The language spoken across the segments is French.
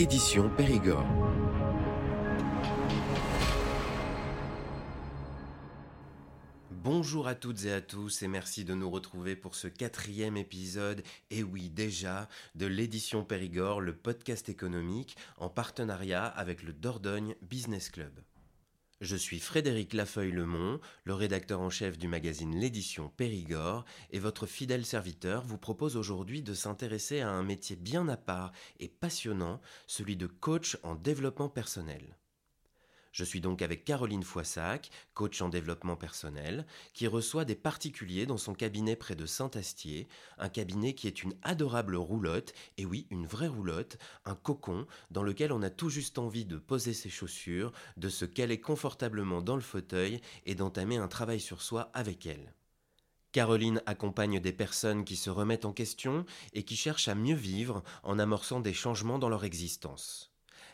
édition Périgord. Bonjour à toutes et à tous et merci de nous retrouver pour ce quatrième épisode, et oui déjà, de l'édition Périgord, le podcast économique en partenariat avec le Dordogne Business Club. Je suis Frédéric Lafeuille-Lemont, le rédacteur en chef du magazine L'édition Périgord, et votre fidèle serviteur vous propose aujourd'hui de s'intéresser à un métier bien à part et passionnant, celui de coach en développement personnel. Je suis donc avec Caroline Foissac, coach en développement personnel, qui reçoit des particuliers dans son cabinet près de Saint-Astier, un cabinet qui est une adorable roulotte, et oui, une vraie roulotte, un cocon dans lequel on a tout juste envie de poser ses chaussures, de se caler confortablement dans le fauteuil et d'entamer un travail sur soi avec elle. Caroline accompagne des personnes qui se remettent en question et qui cherchent à mieux vivre en amorçant des changements dans leur existence.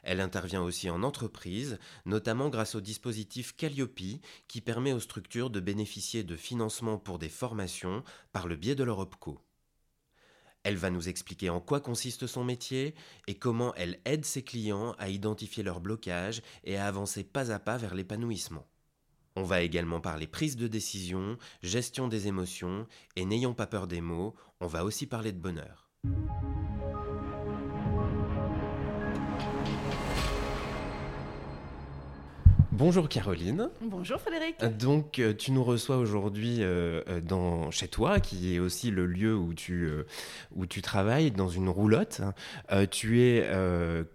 Elle intervient aussi en entreprise, notamment grâce au dispositif Calliope qui permet aux structures de bénéficier de financements pour des formations par le biais de leur OPCO. Elle va nous expliquer en quoi consiste son métier et comment elle aide ses clients à identifier leurs blocages et à avancer pas à pas vers l'épanouissement. On va également parler prise de décision, gestion des émotions et n'ayons pas peur des mots, on va aussi parler de bonheur. Bonjour Caroline. Bonjour Frédéric. Donc euh, tu nous reçois aujourd'hui euh, euh, dans chez toi, qui est aussi le lieu où tu, où tu travailles, dans une roulotte. tu es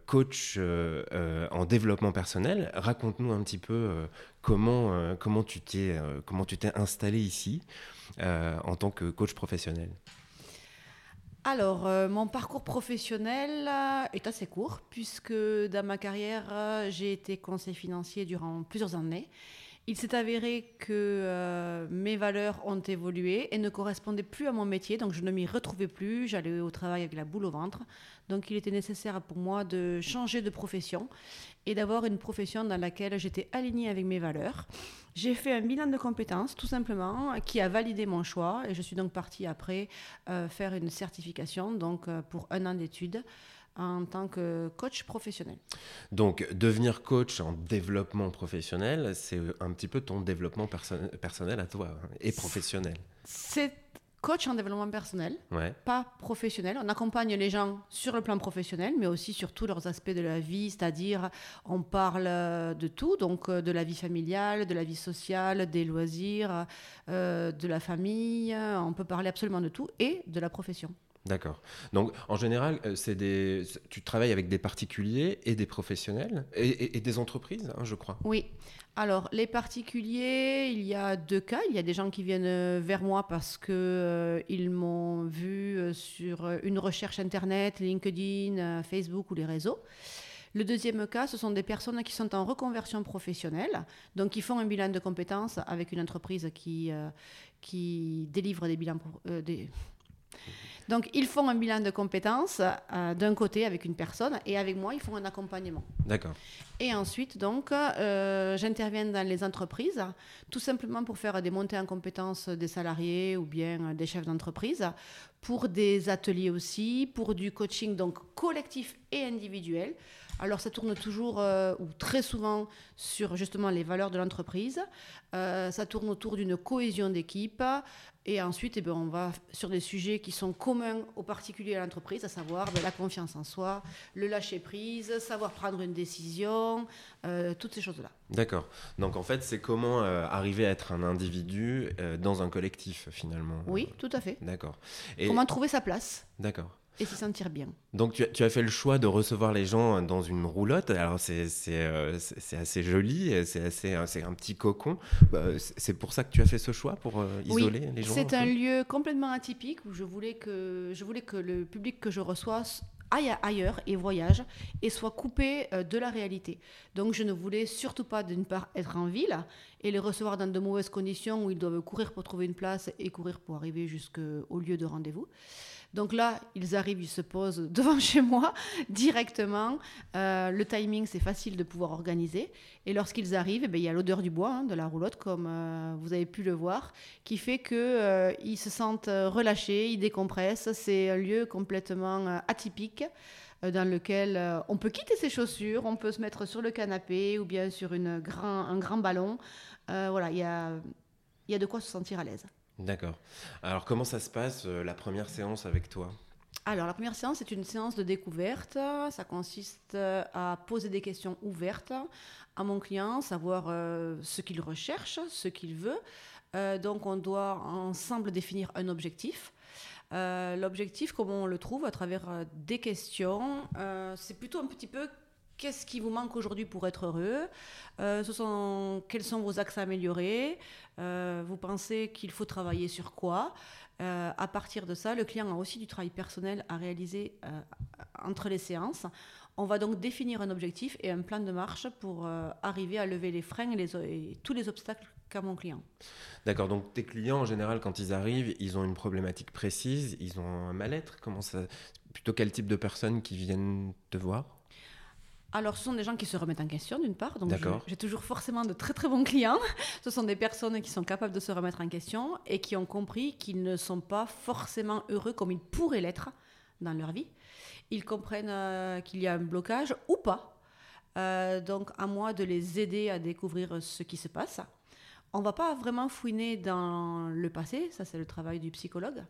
coach en développement personnel. Raconte-nous un petit peu comment, comment tu t'es comment tu t'es installé ici en tant que coach professionnel. Alors, euh, mon parcours professionnel euh, est assez court, puisque dans ma carrière, euh, j'ai été conseiller financier durant plusieurs années. Il s'est avéré que mes valeurs ont évolué et ne correspondaient plus à mon métier, donc je ne m'y retrouvais plus. J'allais au travail avec la boule au ventre. Donc il était nécessaire pour moi de changer de profession et d'avoir une profession dans laquelle j'étais alignée avec mes valeurs. J'ai fait un bilan de compétences, tout simplement, qui a validé mon choix. Et je suis donc partie après euh, faire une certification, donc euh, pour un an d'études en tant que coach professionnel. Donc, devenir coach en développement professionnel, c'est un petit peu ton développement personnel à toi hein, et professionnel. C'est coach en développement personnel, pas professionnel. On accompagne les gens sur le plan professionnel, mais aussi sur tous leurs aspects de la vie, c'est-à-dire on parle de tout, donc euh, de la vie familiale, de la vie sociale, des loisirs, euh, de la famille, on peut parler absolument de tout, et de la profession. D'accord. Donc, en général, euh, c'est des, tu travailles avec des particuliers et des professionnels et, des entreprises, hein, je crois. Oui. Alors, les particuliers, il y a deux cas. Il y a des gens qui viennent euh, vers moi parce qu'ils euh, m'ont vu sur une recherche Internet, LinkedIn, Facebook ou les réseaux. Le deuxième cas, ce sont des personnes qui sont en reconversion professionnelle, donc qui font un bilan de compétences avec une entreprise qui, qui délivre des bilans, donc, ils font un bilan de compétences euh, d'un côté avec une personne et avec moi, ils font un accompagnement. D'accord. Et ensuite, donc, euh, j'interviens dans les entreprises, tout simplement pour faire des montées en compétences des salariés ou bien des chefs d'entreprise, pour des ateliers aussi, pour du coaching donc collectif et individuel. Alors ça tourne toujours euh, ou très souvent sur justement les valeurs de l'entreprise. ça tourne autour d'une cohésion d'équipe, et ensuite, eh bien, on va sur des sujets qui sont communs aux particuliers et à l'entreprise, à savoir ben, la confiance en soi, le lâcher-prise, savoir prendre une décision, euh, toutes ces choses-là. D'accord. Donc en fait, c'est comment euh, arriver à être un individu euh, dans un collectif finalement. Oui, tout à fait. D'accord. Et... Comment trouver sa place. D'accord et s'y sentir bien. Donc tu as, tu as, fait le choix de recevoir les gens dans une roulotte. Alors c'est euh, assez joli, c'est assez c'est un petit cocon. Bah, c'est pour ça que tu as fait ce choix pour euh, isoler les gens. C'est un lieu complètement atypique où je voulais que je voulais que le public que je reçois aille ailleurs et voyage et soit coupé euh, de la réalité. Donc je ne voulais surtout pas d'une part être en ville et les recevoir dans de mauvaises conditions où ils doivent courir pour trouver une place et courir pour arriver jusqu'au lieu de rendez-vous. Donc là, ils arrivent, ils se posent devant chez moi directement. Euh, le timing, c'est facile de pouvoir organiser. Et lorsqu'ils arrivent, eh ben, il y a l'odeur du bois, hein, de la roulotte, comme euh, vous avez pu le voir, qui fait qu'ils euh, se sentent relâchés, ils décompressent. C'est un lieu complètement atypique. dans lequel on peut quitter ses chaussures, on peut se mettre sur le canapé ou bien sur un grand ballon. voilà, il y a de quoi se sentir à l'aise. D'accord. Alors comment ça se passe la première séance avec toi? Alors, la première séance, c'est une séance de découverte. Ça consiste à poser des questions ouvertes à mon client, savoir ce qu'il recherche, ce qu'il veut, euh, donc on doit ensemble définir un objectif. Euh, l'objectif, comment on le trouve à travers euh, des questions, c'est plutôt un petit peu qu'est-ce qui vous manque aujourd'hui pour être heureux sont, Quels sont vos axes à améliorer Vous pensez qu'il faut travailler sur quoi À partir de ça, le client a aussi du travail personnel à réaliser entre les séances. On va donc définir un objectif et un plan de marche pour arriver à lever les freins et tous les obstacles qu'à mon client. D'accord, donc tes clients en général quand ils arrivent, ils ont une problématique précise, ils ont un mal-être, comment ça plutôt quel type de personnes qui viennent te voir? Alors, ce sont des gens qui se remettent en question, d'une part. Donc, j'ai toujours forcément de très très bons clients. Ce sont des personnes qui sont capables de se remettre en question et qui ont compris qu'ils ne sont pas forcément heureux comme ils pourraient l'être dans leur vie. Ils comprennent euh, qu'il y a un blocage ou pas. Euh, donc, à moi de les aider à découvrir ce qui se passe on va pas vraiment fouiner dans le passé, ça c'est le travail du psychologue.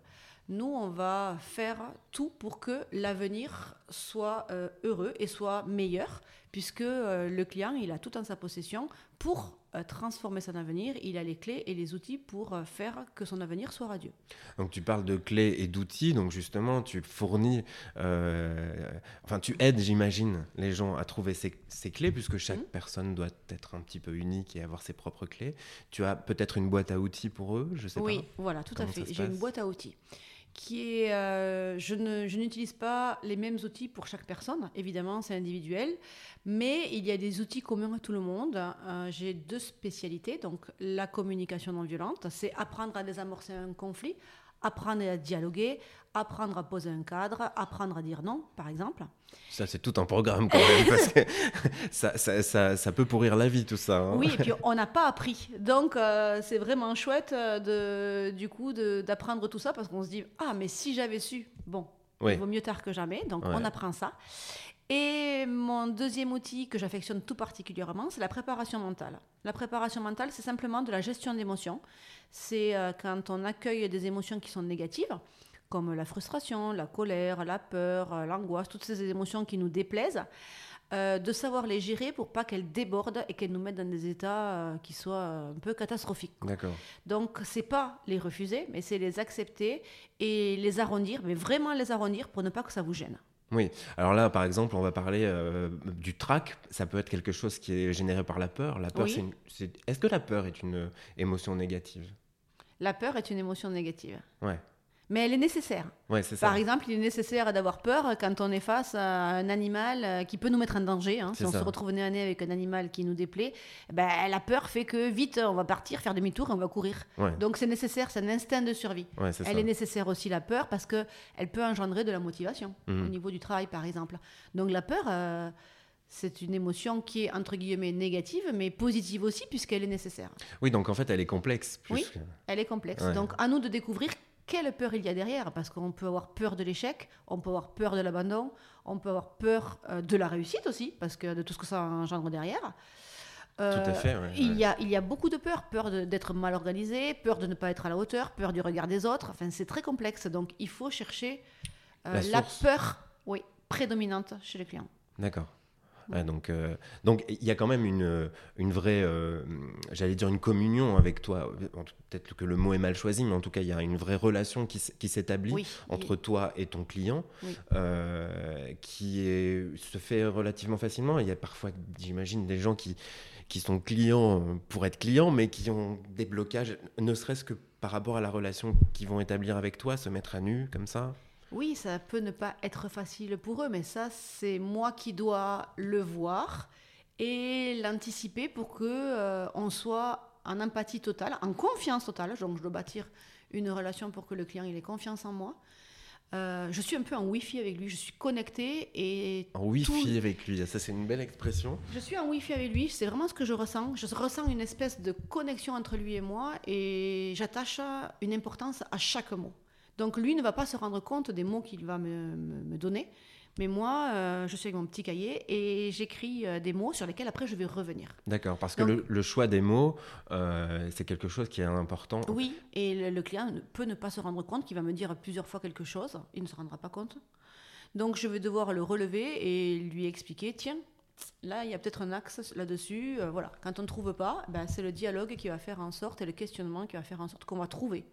Nous, on va faire tout pour que l'avenir soit euh, heureux et soit meilleur, puisque euh, le client, il a tout en sa possession pour transformer son avenir, il a les clés et les outils pour euh, faire que son avenir soit radieux. Donc tu parles de clés et d'outils, donc justement tu fournis, euh, enfin tu aides j'imagine les gens à trouver ces, clés, puisque chaque mmh. personne doit être un petit peu unique et avoir ses propres clés. Tu as peut-être une boîte à outils pour eux, je sais oui, pas. Oui, voilà, tout à fait. J'ai une boîte à outils qui est, euh, je, n'utilise pas les mêmes outils pour chaque personne, évidemment c'est individuel, mais il y a des outils communs à tout le monde. Euh, j'ai deux spécialités, donc la communication non violente, c'est apprendre à désamorcer un conflit, apprendre à dialoguer, apprendre à poser un cadre, apprendre à dire non, par exemple. Ça, c'est tout un programme quand même, parce que ça, ça, ça, ça, peut pourrir la vie, tout ça. Hein. Oui, et puis on n'a pas appris. Donc, euh, c'est vraiment chouette, euh, de, du coup, d'apprendre tout ça, parce qu'on se dit, ah, mais si j'avais su, bon, il vaut mieux tard que jamais. Donc, on apprend ça. Et mon deuxième outil que j'affectionne tout particulièrement, c'est la préparation mentale. La préparation mentale, c'est simplement de la gestion d'émotions. C'est euh, quand on accueille des émotions qui sont négatives, comme la frustration, la colère, la peur, euh, l'angoisse, toutes ces émotions qui nous déplaisent, euh, de savoir les gérer pour pas qu'elles débordent et qu'elles nous mettent dans des états qui soient un peu catastrophiques. D'accord. Donc c'est pas les refuser, mais c'est les accepter et les arrondir, mais vraiment les arrondir pour ne pas que ça vous gêne. Oui, alors là, par exemple, on va parler euh, du trac. Ça peut être quelque chose qui est généré par la peur. La peur, c'est, Est-ce que la peur est une émotion négative? La peur est une émotion négative. Ouais mais elle est nécessaire. Par exemple, il est nécessaire d'avoir peur quand on est face à un animal euh, qui peut nous mettre en danger. Hein. Si on se retrouve nez à nez avec un animal qui nous déplaît, ben, la peur fait que vite, on va partir, faire demi-tour et on va courir. Donc c'est nécessaire, c'est un instinct de survie. elle est nécessaire aussi, la peur, parce qu'elle peut engendrer de la motivation mhm. au niveau du travail, par exemple. Donc la peur... Euh, c'est une émotion qui est entre guillemets négative, mais positive aussi, puisqu'elle est nécessaire. Oui, donc en fait, elle est complexe. Oui, elle est complexe. Donc à nous de découvrir quelle peur il y a derrière, parce qu'on peut avoir peur de l'échec, on peut avoir peur de l'abandon, on peut avoir peur euh, de la réussite aussi, parce que de tout ce que ça engendre derrière. tout à euh, fait. il, Y a, il y a beaucoup de peur, peur d'être mal organisé, peur de ne pas être à la hauteur, peur du regard des autres. Enfin, c'est très complexe. Donc, il faut chercher euh, la peur, oui, prédominante chez les clients. D'accord donc, euh, donc il y a quand même une, une vraie, euh, j'allais dire une communion avec toi. Peut-être que le mot est mal choisi, mais en tout cas, il y a une vraie relation qui, s'établit entre toi et ton client, euh, qui est, se fait relativement facilement. Il y a parfois, j'imagine, des gens qui, qui sont clients pour être clients, mais qui ont des blocages, ne serait-ce que par rapport à la relation qu'ils vont établir avec toi, se mettre à nu comme ça? Oui, ça peut ne pas être facile pour eux, mais ça, c'est moi qui dois le voir et l'anticiper pour que euh, on soit en empathie totale, en confiance totale. Donc, je dois bâtir une relation pour que le client il ait confiance en moi. Euh, je suis un peu en Wi-Fi avec lui, je suis connectée et... En Wi-Fi avec lui, ça c'est une belle expression. Je suis en Wi-Fi avec lui, c'est vraiment ce que je ressens. Je ressens une espèce de connexion entre lui et moi et j'attache une importance à chaque mot. Donc lui ne va pas se rendre compte des mots qu'il va me, donner. Mais moi, euh, je suis avec mon petit cahier et j'écris euh, des mots sur lesquels après je vais revenir. D'accord, parce que le, le, choix des mots, euh, c'est quelque chose qui est important. Oui, et le, le client peut ne pas se rendre compte qu'il va me dire plusieurs fois quelque chose, il ne se rendra pas compte. Donc je vais devoir le relever et lui expliquer, tiens, là il y a peut-être un axe là-dessus. voilà, quand on ne trouve pas, ben, c'est le dialogue qui va faire en sorte et le questionnement qui va faire en sorte qu'on va trouver.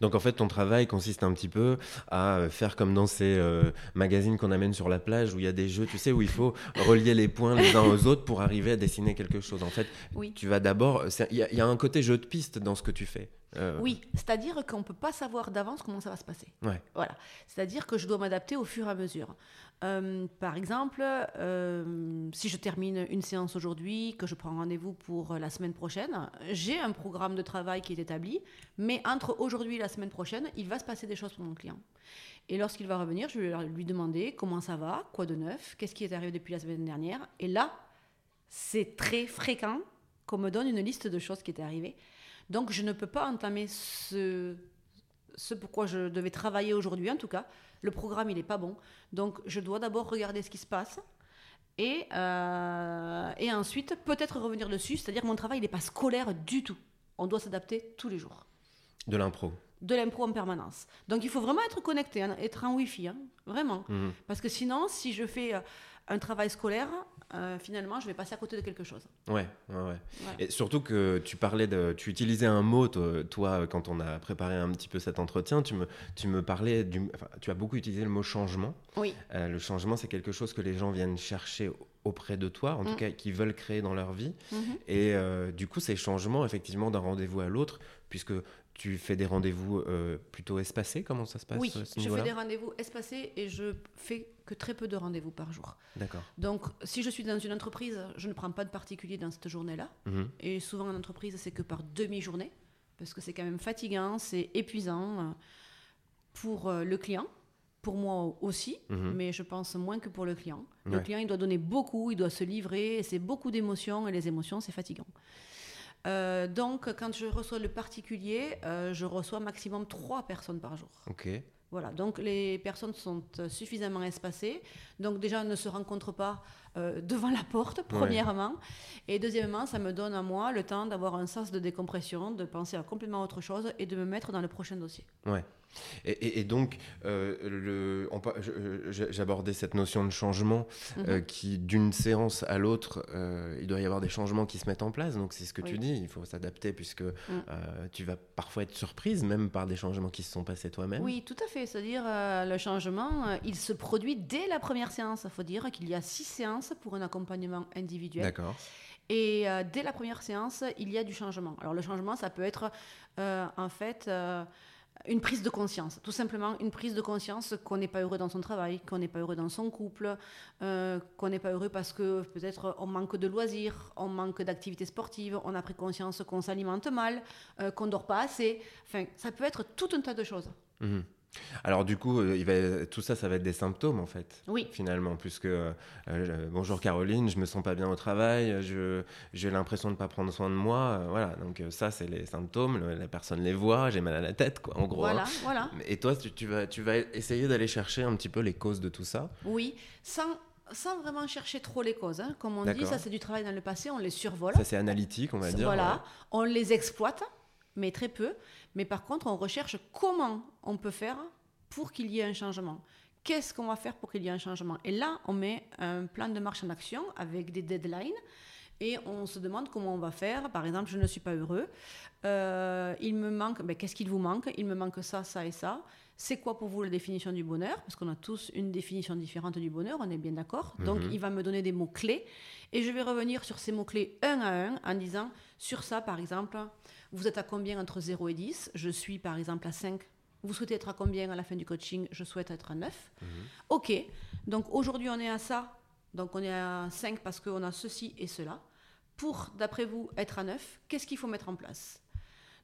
Donc en fait, ton travail consiste un petit peu à euh, faire comme dans ces euh, magazines qu'on amène sur la plage où il y a des jeux, tu sais, où il faut relier les points les uns aux autres pour arriver à dessiner quelque chose. En fait, Oui. tu vas d'abord. c'est- Il y, a- il y a un côté jeu de piste dans ce que tu fais. Euh, Oui, c'est-à-dire qu'on ne peut pas savoir d'avance comment ça va se passer. Ouais. Voilà. C'est-à-dire que je dois m'adapter au fur et à mesure. Euh, par exemple, euh, si je termine une séance aujourd'hui, que je prends rendez-vous pour la semaine prochaine, j'ai un programme de travail qui est établi, mais entre aujourd'hui et la semaine prochaine, il va se passer des choses pour mon client. Et lorsqu'il va revenir, je vais lui demander comment ça va, quoi de neuf, qu'est-ce qui est arrivé depuis la semaine dernière. Et là, c'est très fréquent qu'on me donne une liste de choses qui étaient arrivées. Donc, je ne peux pas entamer ce, ce pourquoi je devais travailler aujourd'hui, en tout cas. Le programme, il n'est pas bon. Donc, je dois d'abord regarder ce qui se passe. Et, euh, et ensuite, peut-être revenir dessus. C'est-à-dire que mon travail, il n'est pas scolaire du tout. On doit s'adapter tous les jours. De l'impro. De l'impro en permanence. Donc, il faut vraiment être connecté, hein, être en Wi-Fi. hein, vraiment. Mhm. Parce que sinon, si je fais euh, un travail scolaire, euh, finalement, je vais passer à côté de quelque chose. Ouais, ouais, ouais. Et surtout que tu parlais de, tu utilisais un mot, toi, quand on a préparé un petit peu cet entretien, tu me, tu me parlais du, enfin, tu as beaucoup utilisé le mot changement. Oui. Euh, le changement, c'est quelque chose que les gens viennent chercher auprès de toi, en tout Mm. cas, qui veulent créer dans leur vie. Mhm. Et euh, du coup, ces changements, effectivement, d'un rendez-vous à l'autre, puisque tu fais des rendez-vous euh, plutôt espacés, comment ça se passe Oui, ce je fais des rendez-vous espacés et je fais que très peu de rendez-vous par jour. D'accord. Donc, si je suis dans une entreprise, je ne prends pas de particulier dans cette journée-là. Mhm. Et souvent en entreprise, c'est que par demi-journée, parce que c'est quand même fatigant, c'est épuisant euh, pour euh, le client, pour moi aussi, Mhm. mais je pense moins que pour le client. Le Ouais. client, il doit donner beaucoup, il doit se livrer, c'est beaucoup d'émotions, et les émotions, c'est fatigant. Euh, donc, quand je reçois le particulier, euh, je reçois maximum trois personnes par jour. Ok. Voilà, donc les personnes sont euh, suffisamment espacées. Donc déjà, elles ne se rencontrent pas euh, devant la porte, premièrement. Et deuxièmement, ça me donne à moi le temps d'avoir un sens de décompression, de penser à complètement autre chose et de me mettre dans le prochain dossier. Ouais. Et, et- et donc, euh, j'abordais cette notion de changement Mhm. euh, qui, d'une séance à l'autre, euh, il doit y avoir des changements qui se mettent en place. Donc, c'est ce que tu Oui. Mm. dis, il faut s'adapter puisque euh, tu vas parfois être surprise même par des changements qui se sont passés toi-même. Oui, tout à fait. C'est-à-dire, le changement, il se produit dès la première séance. Il faut dire qu'il y a six séances pour un accompagnement individuel. D'accord. Et dès la première séance, il y a du changement. Alors le changement, ça peut être en fait une prise de conscience. Tout simplement une prise de conscience qu'on n'est pas heureux dans son travail, qu'on n'est pas heureux dans son couple, euh, qu'on n'est pas heureux parce que peut-être on manque de loisirs, on manque d'activités sportives, on a pris conscience qu'on s'alimente mal, euh, qu'on dort pas assez. Enfin, ça peut être tout un tas de choses. Mhm. Alors du coup, euh, il va, tout ça, ça va être des symptômes en fait. Oui. Finalement, puisque euh, euh, bonjour Caroline, je me sens pas bien au travail, j'ai l'impression de pas prendre soin de moi, euh, voilà. Donc ça, c'est les symptômes. le- la personne les voit, j'ai mal à la tête, quoi, en gros. Voilà, hein. voilà. Et toi, tu, tu vas tu vas essayer d'aller chercher un petit peu les causes de tout ça? Oui, sans, sans vraiment chercher trop les causes. hein. Comme on dit, ça c'est du travail dans le passé, on les survole. Ça, c'est analytique, on va dire. Voilà, on les exploite, mais très peu. Mais par contre, on recherche comment on peut faire pour qu'il y ait un changement. Qu'est-ce qu'on va faire pour qu'il y ait un changement? Et là, on met un plan de marche en action avec des deadlines. Et on se demande comment on va faire. Par exemple, je ne suis pas heureux. Euh, il me manque. ben, Qu'est-ce qu'il vous manque? Il me manque ça, ça et ça. C'est quoi pour vous la définition du bonheur? Parce qu'on a tous une définition différente du bonheur, on est bien d'accord. Donc, Mhm. il va me donner des mots-clés. Et je vais revenir sur ces mots-clés un à un en disant, sur ça, par exemple, vous êtes à combien entre 0 et 10 Je suis, par exemple, à 5. Vous souhaitez être à combien à la fin du coaching? Je souhaite être à 9. OK. Donc, aujourd'hui, on est à ça. Donc, on est à 5 parce qu'on a ceci et cela. Pour, d'après vous, être à 9, qu'est-ce qu'il faut mettre en place?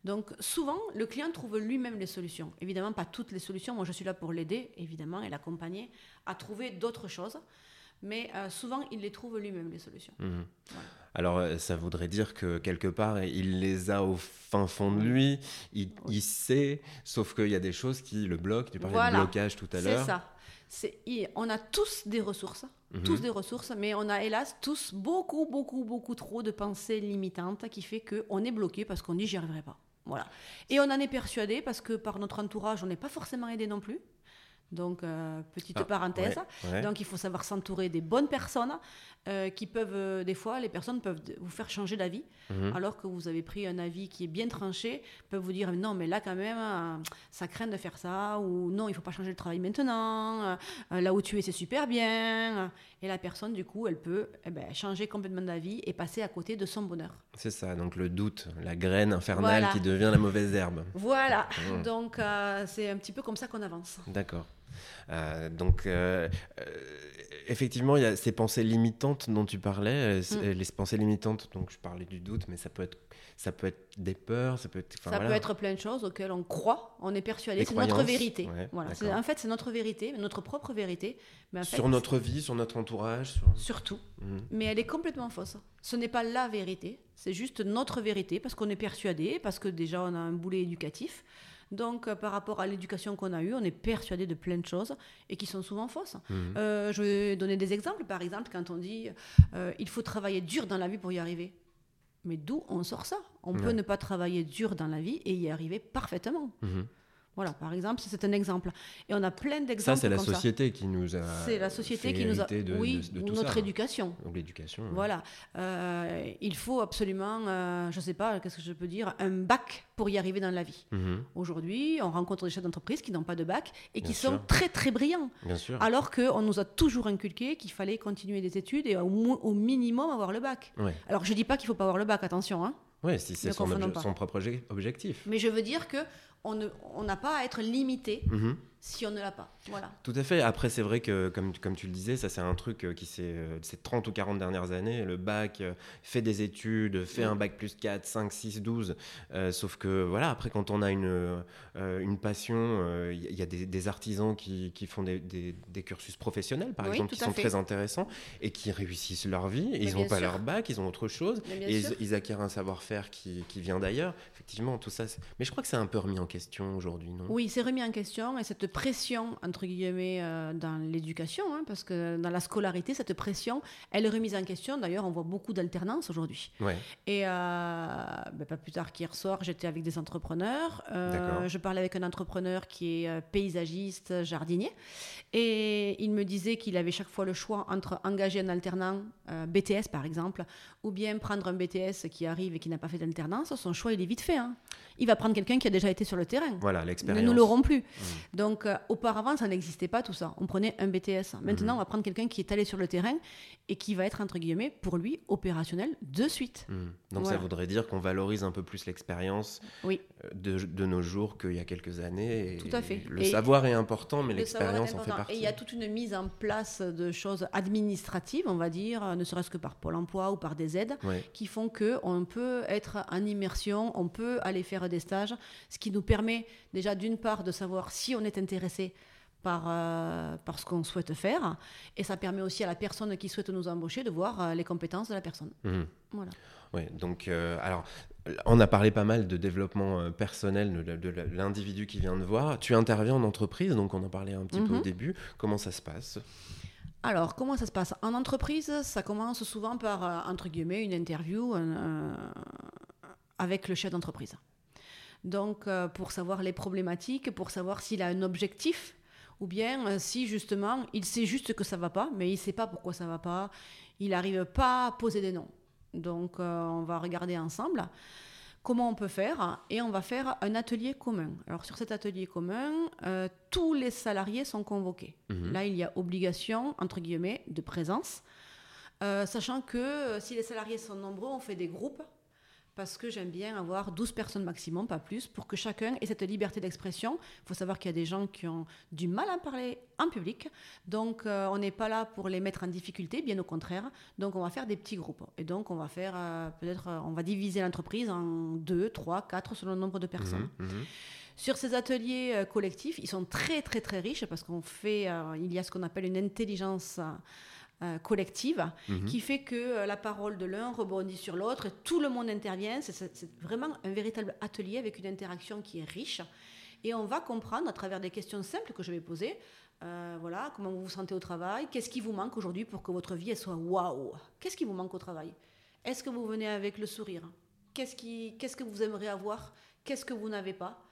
Donc souvent, le client trouve lui-même les solutions. Évidemment, pas toutes les solutions. Moi, je suis là pour l'aider, évidemment, et l'accompagner à trouver d'autres choses. Mais euh, souvent, il les trouve lui-même, les solutions. Mhm. Voilà. Alors, euh, ça voudrait dire que quelque part, il les a au fin fond de lui, il, sait, sauf qu'il y a des choses qui le bloquent. Tu parlais Voilà. de blocage tout à C'est l'heure. ça. c'est, on a tous des ressources, Mhm. tous des ressources, mais on a hélas tous beaucoup, beaucoup, beaucoup trop de pensées limitantes qui fait qu'on est bloqué parce qu'on dit j'y arriverai pas. Voilà. Et on en est persuadé parce que par notre entourage, on n'est pas forcément aidé non plus. Donc, euh, petite Ah, parenthèse. ouais, ouais. Donc, il faut savoir s'entourer des bonnes personnes euh, qui peuvent, euh, des fois, les personnes peuvent vous faire changer d'avis, Mhm. alors que vous avez pris un avis qui est bien tranché, peuvent vous dire non, mais là, quand même, ça craint de faire ça, ou non, il faut pas changer le travail maintenant, là où tu es, c'est super bien. Et la personne, du coup, elle peut eh ben, changer complètement d'avis et passer à côté de son bonheur. C'est ça, donc le doute, la graine infernale Voilà. qui devient la mauvaise herbe. Voilà. Mhm. Donc, c'est un petit peu comme ça qu'on avance. D'accord. Euh, donc, euh, euh, effectivement, il y a ces pensées limitantes dont tu parlais. Mm. Les pensées limitantes, donc je parlais du doute, mais ça peut être, ça peut être des peurs, ça peut être. ça voilà. peut être plein de choses auxquelles on croit, on est persuadé, c'est notre vérité. ouais, voilà. En fait, c'est notre vérité, notre propre vérité. Mais en fait, Sur notre vie, sur notre entourage. Sur... Surtout. Mhm. Mais elle est complètement fausse. Ce n'est pas la vérité, c'est juste notre vérité, parce qu'on est persuadé, parce que déjà on a un boulet éducatif. Donc, euh, par rapport à l'éducation qu'on a eue, on est persuadé de plein de choses et qui sont souvent fausses. Mhm. Euh, je vais donner des exemples. Par exemple, quand on dit euh, il faut travailler dur dans la vie pour y arriver. Mais d'où on sort ça? On peut ne pas travailler dur dans la vie et y arriver parfaitement. Mhm. Voilà, par exemple, c'est un exemple. Et on a plein Ça, d'exemples c'est la comme ça. société qui nous a. C'est la société fait qui nous a. de, oui, de- de ou tout notre ça. éducation. Donc l'éducation. Voilà. Euh, il faut absolument, euh, je ne sais pas, qu'est-ce que je peux dire, un bac pour y arriver dans la vie. Mhm. Aujourd'hui, on rencontre des chefs d'entreprise qui n'ont pas de bac et qui Bien sont sûr. très très brillants. Bien sûr. Alors qu'on nous a toujours inculqué qu'il fallait continuer des études et au, minimum avoir le bac. Ouais. Alors je ne dis pas qu'il ne faut pas avoir le bac, attention. Hein, Ouais, si c'est son, obje- propre obje- objectif. mais je veux dire que on n'a pas à être limité Mhm. Si on ne l'a pas. Voilà. Tout à fait. Après, c'est vrai que, comme, comme tu le disais, ça, c'est un truc euh, qui s'est. euh, Ces 30 ou 40 dernières années, le bac, euh, fait des études, fait Mm. un bac plus 4, 5, 6, 12. Euh, sauf que, voilà, après, quand on a une, une passion, il y, a des, des artisans qui, qui font des, des- des cursus professionnels, par Oui, exemple, qui sont fait. très intéressants et qui réussissent leur vie. Ils n'ont pas sûr. leur bac, ils ont autre chose. Et ils, ils acquièrent un savoir-faire qui, qui vient d'ailleurs. Effectivement, tout ça. Mais je crois que c'est un peu remis en question aujourd'hui, non? Oui, c'est remis en question et cette pression, entre guillemets, euh, dans l'éducation, hein, parce que dans la scolarité, cette pression, elle est remise en question. D'ailleurs, on voit beaucoup d'alternance aujourd'hui. Ouais. Et euh, ben, pas plus tard qu'hier soir, j'étais avec des entrepreneurs. Euh, je parlais avec un entrepreneur qui est paysagiste, jardinier. Et il me disait qu'il avait chaque fois le choix entre engager un alternant, BTS par exemple, ou bien prendre un BTS qui arrive et qui n'a pas fait d'alternance. Son choix, il est vite fait. hein. Il va prendre quelqu'un qui a déjà été sur le terrain. Voilà, Nous l'expérience. ne l'aurons plus. Mm. Donc, euh, auparavant, ça n'existait pas tout ça. On prenait un BTS. Maintenant, Mhm. on va prendre quelqu'un qui est allé sur le terrain et qui va être, entre guillemets, pour lui, opérationnel de suite. Mm. Donc Voilà. ça voudrait dire qu'on valorise un peu plus l'expérience Oui. euh, de, de nos jours qu'il y a quelques années. Et Tout à fait. Le Et- savoir est important, mais Le l'expérience en fait important. partie. Et il y a toute une mise en place de choses administratives, on va dire, ne serait-ce que par Pôle emploi ou par des aides, Ouais. qui font qu'on peut être en immersion, on peut aller faire des stages, ce qui nous permet déjà d'une part de savoir si on est intéressé par, euh, par ce qu'on souhaite faire, et ça permet aussi à la personne qui souhaite nous embaucher de voir euh, les compétences de la personne. Mhm. Voilà. Ouais, donc, euh, alors, on a parlé pas mal de développement personnel de, de l'individu qui vient de voir. Tu interviens en entreprise, donc on en parlait un petit peu au Mhm. début. Comment ça se passe? Alors, comment ça se passe? En entreprise, ça commence souvent par, entre guillemets, une interview avec le chef d'entreprise. Donc, euh, pour savoir les problématiques, pour savoir s'il a un objectif, ou bien euh, si justement, il sait juste que ça va pas, mais il sait pas pourquoi ça va pas, il n'arrive pas à poser des noms. Donc, euh, on va regarder ensemble comment on peut faire et on va faire un atelier commun. Alors, sur cet atelier commun, euh, tous les salariés sont convoqués. Mhm. Là, il y a obligation, entre guillemets, de présence. Euh, sachant que si les salariés sont nombreux, on fait des groupes. Parce que j'aime bien avoir 12 personnes maximum, pas plus, pour que chacun ait cette liberté d'expression. Il faut savoir qu'il y a des gens qui ont du mal à parler en public. Donc, euh, on n'est pas là pour les mettre en difficulté, bien au contraire. Donc, on va faire des petits groupes. Et donc, on va faire euh, peut-être, euh, on va diviser l'entreprise en 2, 3, 4 selon le nombre de personnes. Mhm, mhm. Sur ces ateliers euh, collectifs, ils sont très très très riches parce qu'on fait, il y a ce qu'on appelle une intelligence collective Mhm. qui fait que euh, la parole de l'un rebondit sur l'autre tout le monde intervient. C'est- vraiment un véritable atelier avec une interaction qui est riche. Et on va comprendre à travers des questions simples que je vais poser Euh, voilà, comment vous vous sentez au travail Qu'est-ce qui vous manque aujourd'hui pour que votre vie elle soit waouh? Qu'est-ce qui vous manque au travail? Est-ce que vous venez avec le sourire? Qu'est-ce qui, qu'est-ce que vous aimeriez avoir? Qu'est-ce que vous n'avez pas?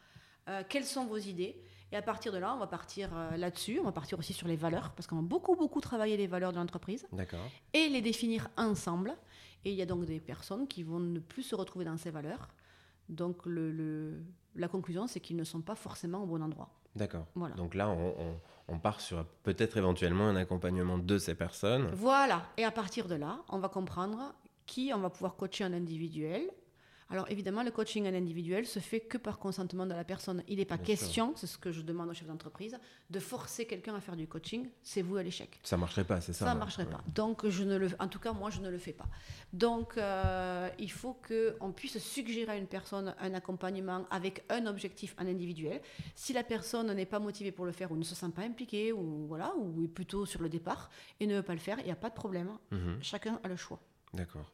Euh, Quelles sont vos idées? Et à partir de là, on va partir euh, là-dessus. On va partir aussi sur les valeurs, parce qu'on va beaucoup, beaucoup travailler les valeurs de l'entreprise D'accord. et les définir ensemble. Et il y a donc des personnes qui vont ne plus se retrouver dans ces valeurs. Donc le, le- la conclusion, c'est qu'ils ne sont pas forcément au bon endroit. D'accord. Voilà. Donc là, on, on- on part sur peut-être éventuellement un accompagnement de ces personnes. Voilà. Et à partir de là, on va comprendre qui on va pouvoir coacher en individuel. Alors évidemment, le coaching en individuel se fait que par consentement de la personne. Il n'est pas Bien question, c'est ce que je demande au chef d'entreprise, de forcer quelqu'un à faire du coaching. C'est vous à l'échec. Ça marcherait pas, c'est ça Ça ne marcherait Ouais. pas. Donc, je ne le, en tout cas, moi, je ne le fais pas. Donc, euh, il faut qu'on puisse suggérer à une personne un accompagnement avec un objectif en individuel. Si la personne n'est pas motivée pour le faire ou ne se sent pas impliquée ou, voilà, ou est plutôt sur le départ et ne veut pas le faire, il n'y a pas de problème. Mhm. Chacun a le choix. D'accord.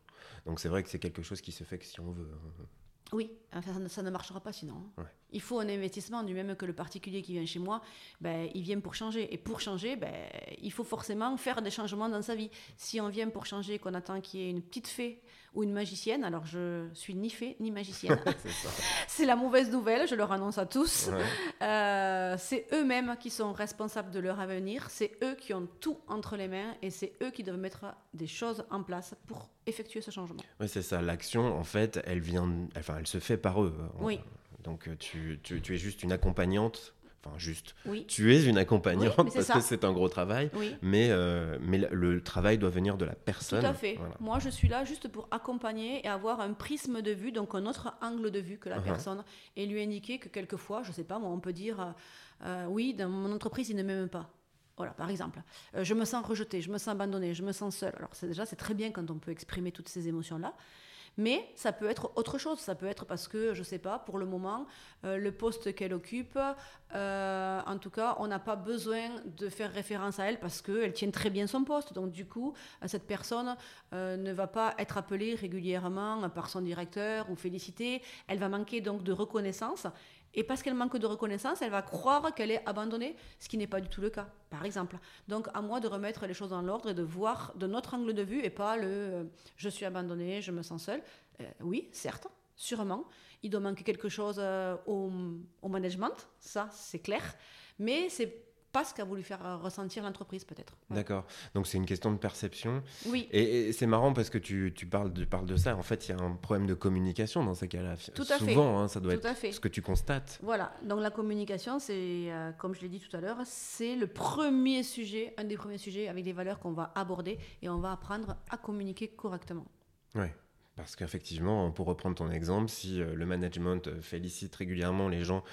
Donc c'est vrai que c'est quelque chose qui se fait que si on veut. hein. Oui, enfin, ça, ne, marchera pas sinon. hein. Ouais. Il faut un investissement, du même que le particulier qui vient chez moi, ben, il vient pour changer. Et pour changer, ben, il faut forcément faire des changements dans sa vie. Si on vient pour changer, qu'on attend qu'il y ait une petite fée ou une magicienne, alors je suis ni fée ni magicienne. c'est la mauvaise nouvelle, je leur annonce à tous. Ouais. Euh, c'est eux-mêmes qui sont responsables de leur avenir, c'est eux qui ont tout entre les mains et c'est eux qui doivent mettre des choses en place pour effectuer ce changement. Oui, c'est ça. L'action, en fait, elle vient, enfin, elle se fait par eux. Oui. Donc tu, tu, tu es juste une accompagnante. Enfin, juste. Oui, Tu es une accompagnante Oui, parce ça. que c'est un gros travail. oui. Mais, euh, mais le, travail doit venir de la Tout personne. à fait. Voilà. Moi, je suis là juste pour accompagner et avoir un prisme de vue, donc un autre angle de vue que la Mhm. personne, et lui indiquer que quelquefois, je sais pas, moi, on peut dire, euh, euh, oui, dans mon entreprise, il ne m'aime pas. Voilà, par exemple, Euh, je me sens rejetée, je me sens abandonnée, je me sens seule. Alors, déjà, c'est très bien quand on peut exprimer toutes ces émotions-là. Mais ça peut être autre chose. Ça peut être parce que, je sais pas, pour le moment, euh, le poste qu'elle occupe, euh, en tout cas, on n'a pas besoin de faire référence à elle parce qu'elle tient très bien son poste. Donc, du coup, euh, cette personne ne va pas être appelée régulièrement par son directeur ou félicitée. Elle va manquer donc de reconnaissance. Et parce qu'elle manque de reconnaissance, elle va croire qu'elle est abandonnée, ce qui n'est pas du tout le cas, par exemple. Donc, à moi de remettre les choses en ordre et de voir de notre angle de vue et pas le euh, je suis abandonnée, je me sens seule. Euh, oui, certes, sûrement. Il doit manquer quelque chose euh, au, au management, ça c'est clair. Mais c'est pas ce qu'a voulu faire euh, ressentir l'entreprise, peut-être. D'accord. Donc c'est une question de perception. Oui, Et, et c'est marrant parce que tu, tu parles, de, parles de ça. En fait, il y a un problème de communication dans ces cas-là. Tout à fait. Souvent, hein, ça doit tout être à fait. ce que tu constates. Voilà, donc la communication, c'est, euh, comme je l'ai dit tout à l'heure, c'est le premier sujet, un des premiers sujets avec des valeurs qu'on va aborder et on va apprendre à communiquer correctement. Oui. Parce qu'effectivement, pour reprendre ton exemple, si euh, le management euh, félicite régulièrement les gens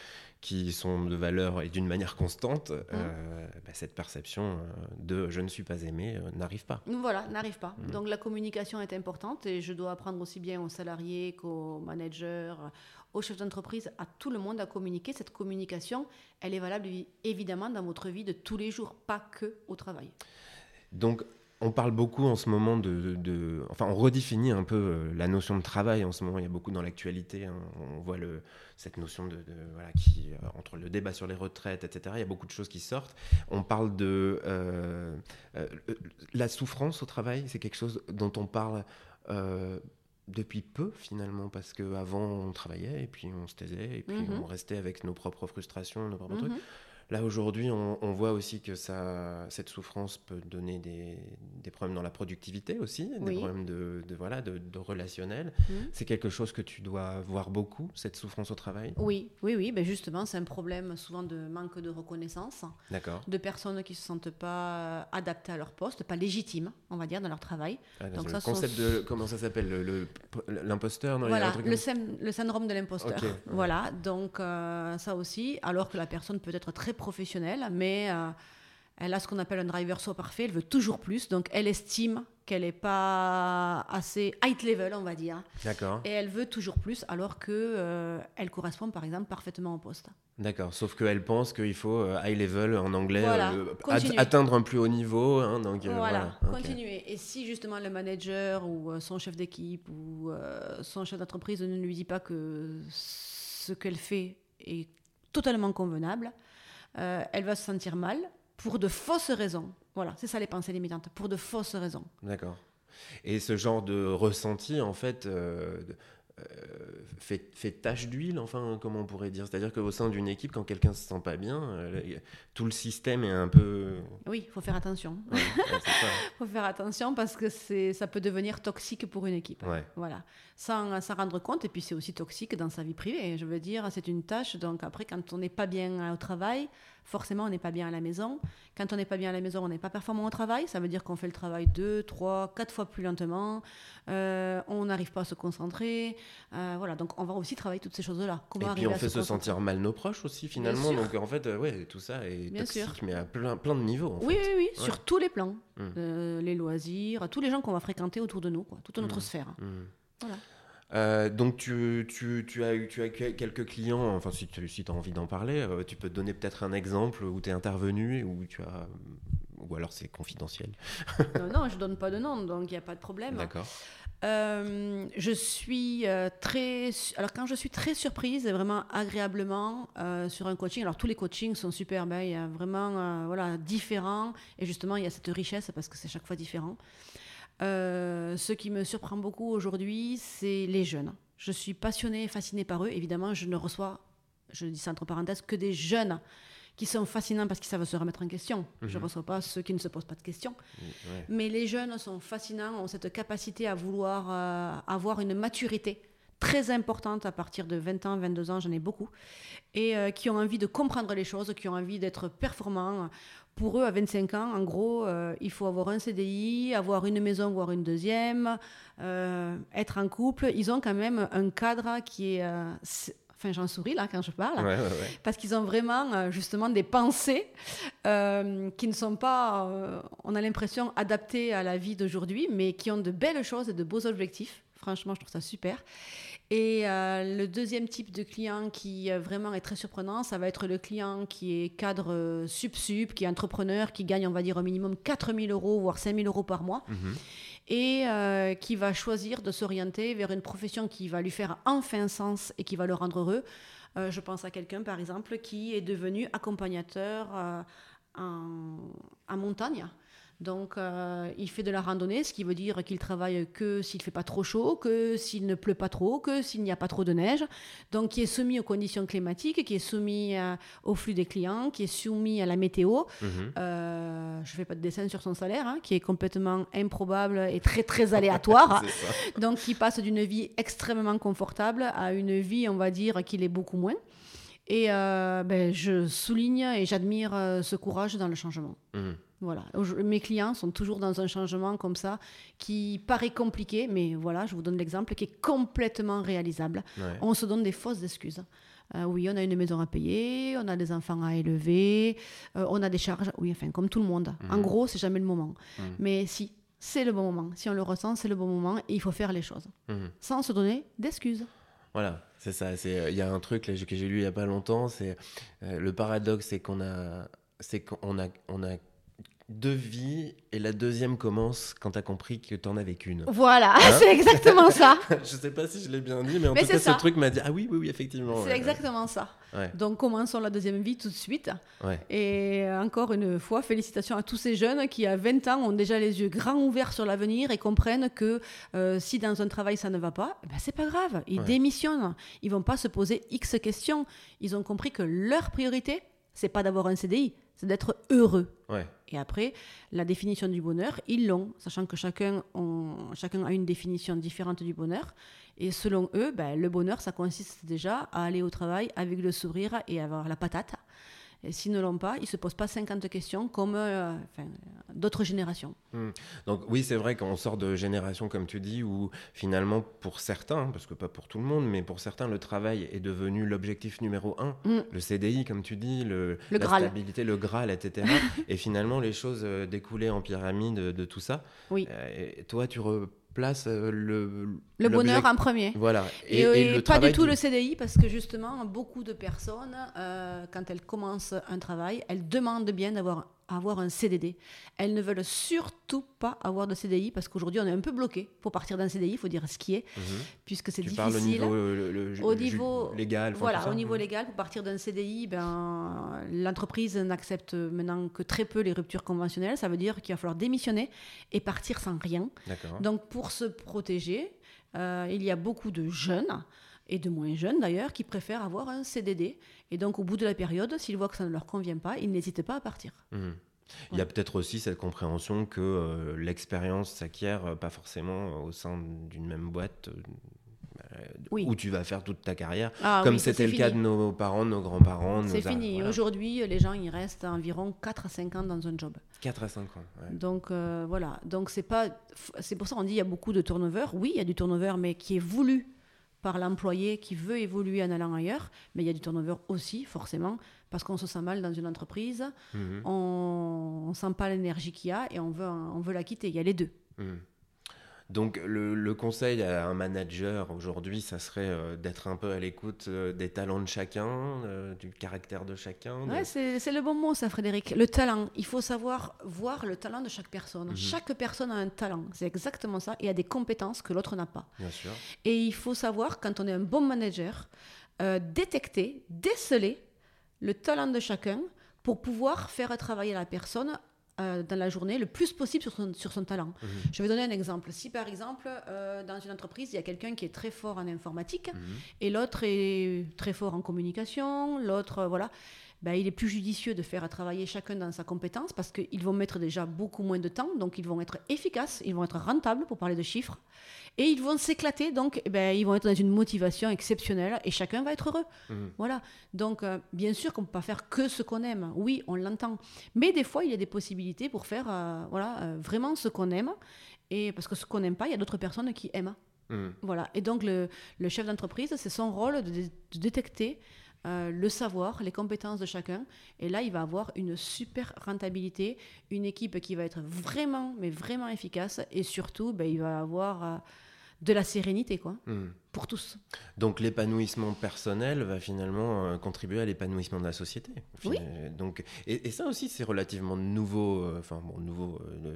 qui sont de valeur et d'une manière constante, Mmh. euh, bah, cette perception de je ne suis pas aimé euh, n'arrive pas. Donc Voilà, n'arrive pas. Mhm. Donc la communication est importante et je dois apprendre aussi bien aux salariés qu'aux managers, aux chefs d'entreprise, à tout le monde à communiquer. Cette communication, elle est valable évidemment dans votre vie de tous les jours, pas que au travail. Donc, on parle beaucoup en ce moment de, Enfin, on redéfinit un peu euh, la notion de travail en ce moment. Il y a beaucoup dans l'actualité. hein. On voit le, cette notion de. de- voilà, qui, euh, entre le débat sur les retraites, etc., il y a beaucoup de choses qui sortent. On parle de. euh, euh, la souffrance au travail, c'est quelque chose dont on parle. euh, depuis peu finalement parce qu'avant on travaillait et puis on se taisait et puis Mhm. on restait avec nos propres frustrations, nos propres trucs. Là aujourd'hui, on, on voit aussi que ça, cette souffrance peut donner des, des problèmes dans la productivité aussi, des problèmes de, de, voilà, de, de relationnel. Mhm. C'est quelque chose que tu dois voir beaucoup, cette souffrance au travail? Oui, oui, oui. Ben justement, c'est un problème souvent de manque de reconnaissance. D'accord. de personnes qui ne se sentent pas euh, adaptées à leur poste, pas légitimes, on va dire, dans leur travail. Ah, Donc le ça, concept sont- de comment ça s'appelle le- le- l'imposteur voilà, le, comme- le syndrome de l'imposteur. Voilà, donc euh, ça aussi, alors que la personne peut être très professionnelle, mais euh, elle a ce qu'on appelle un driver soit parfait, elle veut toujours plus, donc elle estime qu'elle n'est pas assez high level, on va dire, D'accord. et elle veut toujours plus, alors que euh, elle correspond par exemple parfaitement au poste. D'accord. Sauf qu'elle pense qu'il faut euh, high level en anglais, Voilà, euh, at- atteindre un plus haut niveau. hein, donc, voilà, voilà. Continuer. Et si justement le manager ou son chef d'équipe ou son chef d'entreprise ne lui dit pas que ce qu'elle fait est totalement convenable, euh, elle va se sentir mal pour de fausses raisons. Voilà, c'est ça les pensées limitantes, pour de fausses raisons. D'accord. Et ce genre de ressenti, en fait, euh, euh, fait, fait tache d'huile, enfin, comment on pourrait dire? C'est-à-dire qu'au sein d'une équipe, quand quelqu'un se sent pas bien, euh, tout le système est un peu. Oui, il faut faire attention. Il faut faire attention parce que ça peut devenir toxique pour une équipe. Voilà. Sans s'en rendre compte, et puis c'est aussi toxique dans sa vie privée. Je veux dire, c'est une tâche. Donc après, quand on n'est pas bien au travail, forcément, on n'est pas bien à la maison. Quand on n'est pas bien à la maison, on n'est pas performant au travail. Ça veut dire qu'on fait le travail deux, trois, quatre fois plus lentement. Euh, on n'arrive pas à se concentrer. Euh, voilà, donc on va aussi travailler toutes ces choses-là. Et puis on fait se, sentir mal nos proches aussi, finalement. Donc en fait, euh, ouais, tout ça est toxique, mais à plein, plein de niveaux. oui, oui, oui, sur tous les plans. Mmh. les loisirs, tous les gens qu'on va fréquenter autour de nous, quoi, toute notre mmh. sphère. Mmh. Voilà. Euh, donc tu, tu, tu, as, tu as quelques clients, enfin si tu si as envie d'en parler, euh, tu peux te donner peut-être un exemple où tu es intervenu et où tu as... Ou alors c'est confidentiel. non, non, je donne pas de nom, donc il n'y a pas de problème. D'accord. Euh, je suis très... Alors quand je suis très surprise, vraiment agréablement sur un coaching, alors tous les coachings sont super, ben, il y a vraiment voilà, différents, et justement il y a cette richesse parce que c'est chaque fois différent. Euh, ce qui me surprend beaucoup aujourd'hui, c'est les jeunes. Je suis passionnée, fascinée par eux. Évidemment, je ne reçois, je dis ça entre parenthèses, que des jeunes qui sont fascinants parce qu'ils savent se remettre en question. Je ne mhm. reçois pas ceux qui ne se posent pas de questions. Mais les jeunes sont fascinants, ont cette capacité à vouloir euh, avoir une maturité très importante à partir de 20 ans, 22 ans, j'en ai beaucoup, et euh, qui ont envie de comprendre les choses, qui ont envie d'être performants, pour eux, à 25 ans, en gros, euh, il faut avoir un CDI, avoir une maison, voire une deuxième, euh, être en couple. Ils ont quand même un cadre qui est... Euh, enfin, j'en souris là quand je parle, parce qu'ils ont vraiment justement des pensées qui ne sont pas, on a l'impression, adaptées à la vie d'aujourd'hui, mais qui ont de belles choses et de beaux objectifs. Franchement, je trouve ça super. Et euh, le deuxième type de client qui euh, vraiment est très surprenant, ça va être le client qui est cadre sub-sub, qui est entrepreneur, qui gagne, on va dire, au minimum 4000 euros, voire 5000 euros par mois, mhm. et euh, qui va choisir de s'orienter vers une profession qui va lui faire enfin sens et qui va le rendre heureux. je pense à quelqu'un, par exemple, qui est devenu accompagnateur en montagne. Donc, euh, il fait de la randonnée, ce qui veut dire qu'il travaille que s'il ne fait pas trop chaud, que s'il ne pleut pas trop, que s'il n'y a pas trop de neige. Donc, qui est soumis aux conditions climatiques, qui est soumis euh, au flux des clients, qui est soumis à la météo. Mhm. Euh, je ne fais pas de dessin sur son salaire, hein, qui est complètement improbable et très, très aléatoire. Donc, qui passe d'une vie extrêmement confortable à une vie, on va dire, qu'il est beaucoup moins. Et ben, je souligne et j'admire ce courage dans le changement. Mhm. Voilà. Mes clients sont toujours dans un changement comme ça qui paraît compliqué, mais voilà, je vous donne l'exemple qui est complètement réalisable. On se donne des fausses excuses. Euh, oui, on a une maison à payer, on a des enfants à élever, euh, on a des charges. Oui, enfin, comme tout le monde. En mhm. gros, c'est jamais le moment. Mhm. Mais si, c'est le bon moment. Si on le ressent, c'est le bon moment et il faut faire les choses mhm. sans se donner d'excuses. Voilà, c'est ça. Il y a un truc que j'ai lu il n'y a pas longtemps. C'est euh, le paradoxe, c'est qu'on a, c'est qu'on a, on a deux vies et la deuxième commence quand tu as compris que tu en avais qu'une. Voilà, hein c'est exactement ça. je sais pas si je l'ai bien dit, mais en tout cas, ce truc m'a dit Ah oui, oui, oui, effectivement. C'est exactement ça. Donc, commençons la deuxième vie tout de suite. Et encore une fois, félicitations à tous ces jeunes qui, à 20 ans, ont déjà les yeux grands ouverts sur l'avenir et comprennent que euh, si dans un travail ça ne va pas, eh ben, c'est pas grave. Ils démissionnent. Ils vont pas se poser X questions. Ils ont compris que leur priorité, c'est pas d'avoir un CDI, c'est d'être heureux. Et après, la définition du bonheur, ils l'ont, sachant que chacun, a une définition différente du bonheur. Et selon eux, ben, le bonheur, ça consiste déjà à aller au travail avec le sourire et avoir la patate. Et s'ils ne l'ont pas, ils ne se posent pas 50 questions comme euh, d'autres générations. Hmm. Donc oui, c'est vrai qu'on sort de générations, comme tu dis, où finalement, pour certains, parce que pas pour tout le monde, mais pour certains, le travail est devenu l'objectif numéro un. Hmm. Le CDI, comme tu dis, le, la stabilité, le Graal, etc. et finalement, les choses euh, découlaient en pyramide de, tout ça. Oui. Euh, et toi, tu place euh, le, le bonheur en premier. Voilà. Et, pas du tout le CDI parce que justement, beaucoup de personnes, euh, quand elles commencent un travail, elles demandent bien d'avoir avoir un CDD. Elles ne veulent surtout pas avoir de CDI parce qu'aujourd'hui, on est un peu bloqué pour partir d'un CDI, il faut dire ce qui est, Mhm. puisque c'est Tu difficile. parles au niveau, le- le- Au niveau- légal. Voilà, au niveau Mhm. légal, pour partir d'un CDI, ben, l'entreprise n'accepte maintenant que très peu les ruptures conventionnelles. Ça veut dire qu'il va falloir démissionner et partir sans rien. Donc, pour se protéger, euh, il y a beaucoup de jeunes, et de moins jeunes d'ailleurs, qui préfèrent avoir un CDD. Et donc, au bout de la période, s'ils voient que ça ne leur convient pas, ils n'hésitent pas à partir. Mhm. Il y a peut-être aussi cette compréhension que euh, l'expérience s'acquiert euh, pas forcément au sein d'une même boîte euh, euh, Oui. où tu vas faire toute ta carrière, Ah comme oui, c'était le cas de nos parents, de nos grands-parents. C'est fini. voilà. Aujourd'hui, les gens, ils restent environ 4 à 5 ans dans un job. 4 à 5 ans. ouais. Donc euh, voilà, donc c'est pas, c'est pour ça qu'on dit il y a beaucoup de turnover. Oui, il y a du turnover, mais qui est voulu par l'employé qui veut évoluer en allant ailleurs. Mais il y a du turnover aussi, forcément, parce qu'on se sent mal dans une entreprise, Mhm. on, on sent pas l'énergie qu'il y a et on veut, on veut la quitter. Il y a les deux. Mhm. Donc le, le conseil à un manager aujourd'hui, ça serait euh, d'être un peu à l'écoute euh, des talents de chacun, euh, du caractère de chacun. de- Ouais, c'est c'est le bon mot, ça, Frédéric. Le talent. Il faut savoir voir le talent de chaque personne. Mhm. Chaque personne a un talent. C'est exactement ça. Et a des compétences que l'autre n'a pas. Bien sûr. Et il faut savoir, quand on est un bon manager, détecter, déceler le talent de chacun pour pouvoir faire travailler la personne euh, dans la journée le plus possible sur son, sur son talent. Mhm. Je vais donner un exemple. Si par exemple, euh, dans une entreprise, il y a quelqu'un qui est très fort en informatique Mhm. et l'autre est très fort en communication, l'autre, euh, voilà. Ben, il est plus judicieux de faire travailler chacun dans sa compétence parce qu'ils vont mettre déjà beaucoup moins de temps, donc ils vont être efficaces, ils vont être rentables pour parler de chiffres, et ils vont s'éclater, donc eh ben, ils vont être dans une motivation exceptionnelle et chacun va être heureux. Mhm. Voilà. Donc, euh, bien sûr qu'on ne peut pas faire que ce qu'on aime. Oui, on l'entend. Mais des fois, il y a des possibilités pour faire euh, voilà, euh, vraiment ce qu'on aime. Et parce que ce qu'on n'aime pas, il y a d'autres personnes qui aiment. Mhm. Voilà. Et donc, le, le chef d'entreprise, c'est son rôle de détecter euh, le savoir, les compétences de chacun. Et là, il va avoir une super rentabilité, une équipe qui va être vraiment, mais vraiment efficace. Et surtout, ben, il va avoir euh, de la sérénité, quoi, Mhm. pour tous. Donc l'épanouissement personnel va finalement euh, contribuer à l'épanouissement de la société. Oui. Donc, et, et ça aussi, c'est relativement nouveau. euh, Enfin, bon, nouveau. euh,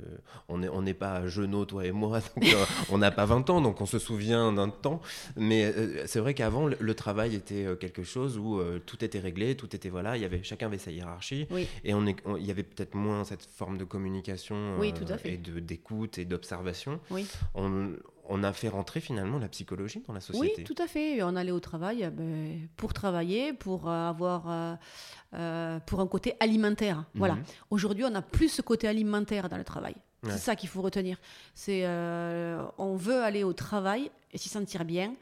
on n'est on n'est pas toi et moi, donc on n'a pas 20 ans, donc on se souvient d'un temps. Mais c'est vrai qu'avant, le, le travail était quelque chose où tout était réglé, tout était voilà, il y avait, chacun avait sa hiérarchie. Oui. Et on est, il y avait peut-être moins cette forme de communication Oui, tout à fait. et de- d'écoute et d'observation. Oui. On, on a fait rentrer finalement la psychologie dans la société. Oui, tout à fait. On allait au travail euh, ben, pour travailler, pour euh, avoir euh, pour un côté alimentaire. Voilà. Mhm. Aujourd'hui, on n'a plus ce côté alimentaire dans le travail. Ouais. C'est ça qu'il faut retenir. C'est euh, on veut aller au travail et s'y sentir bien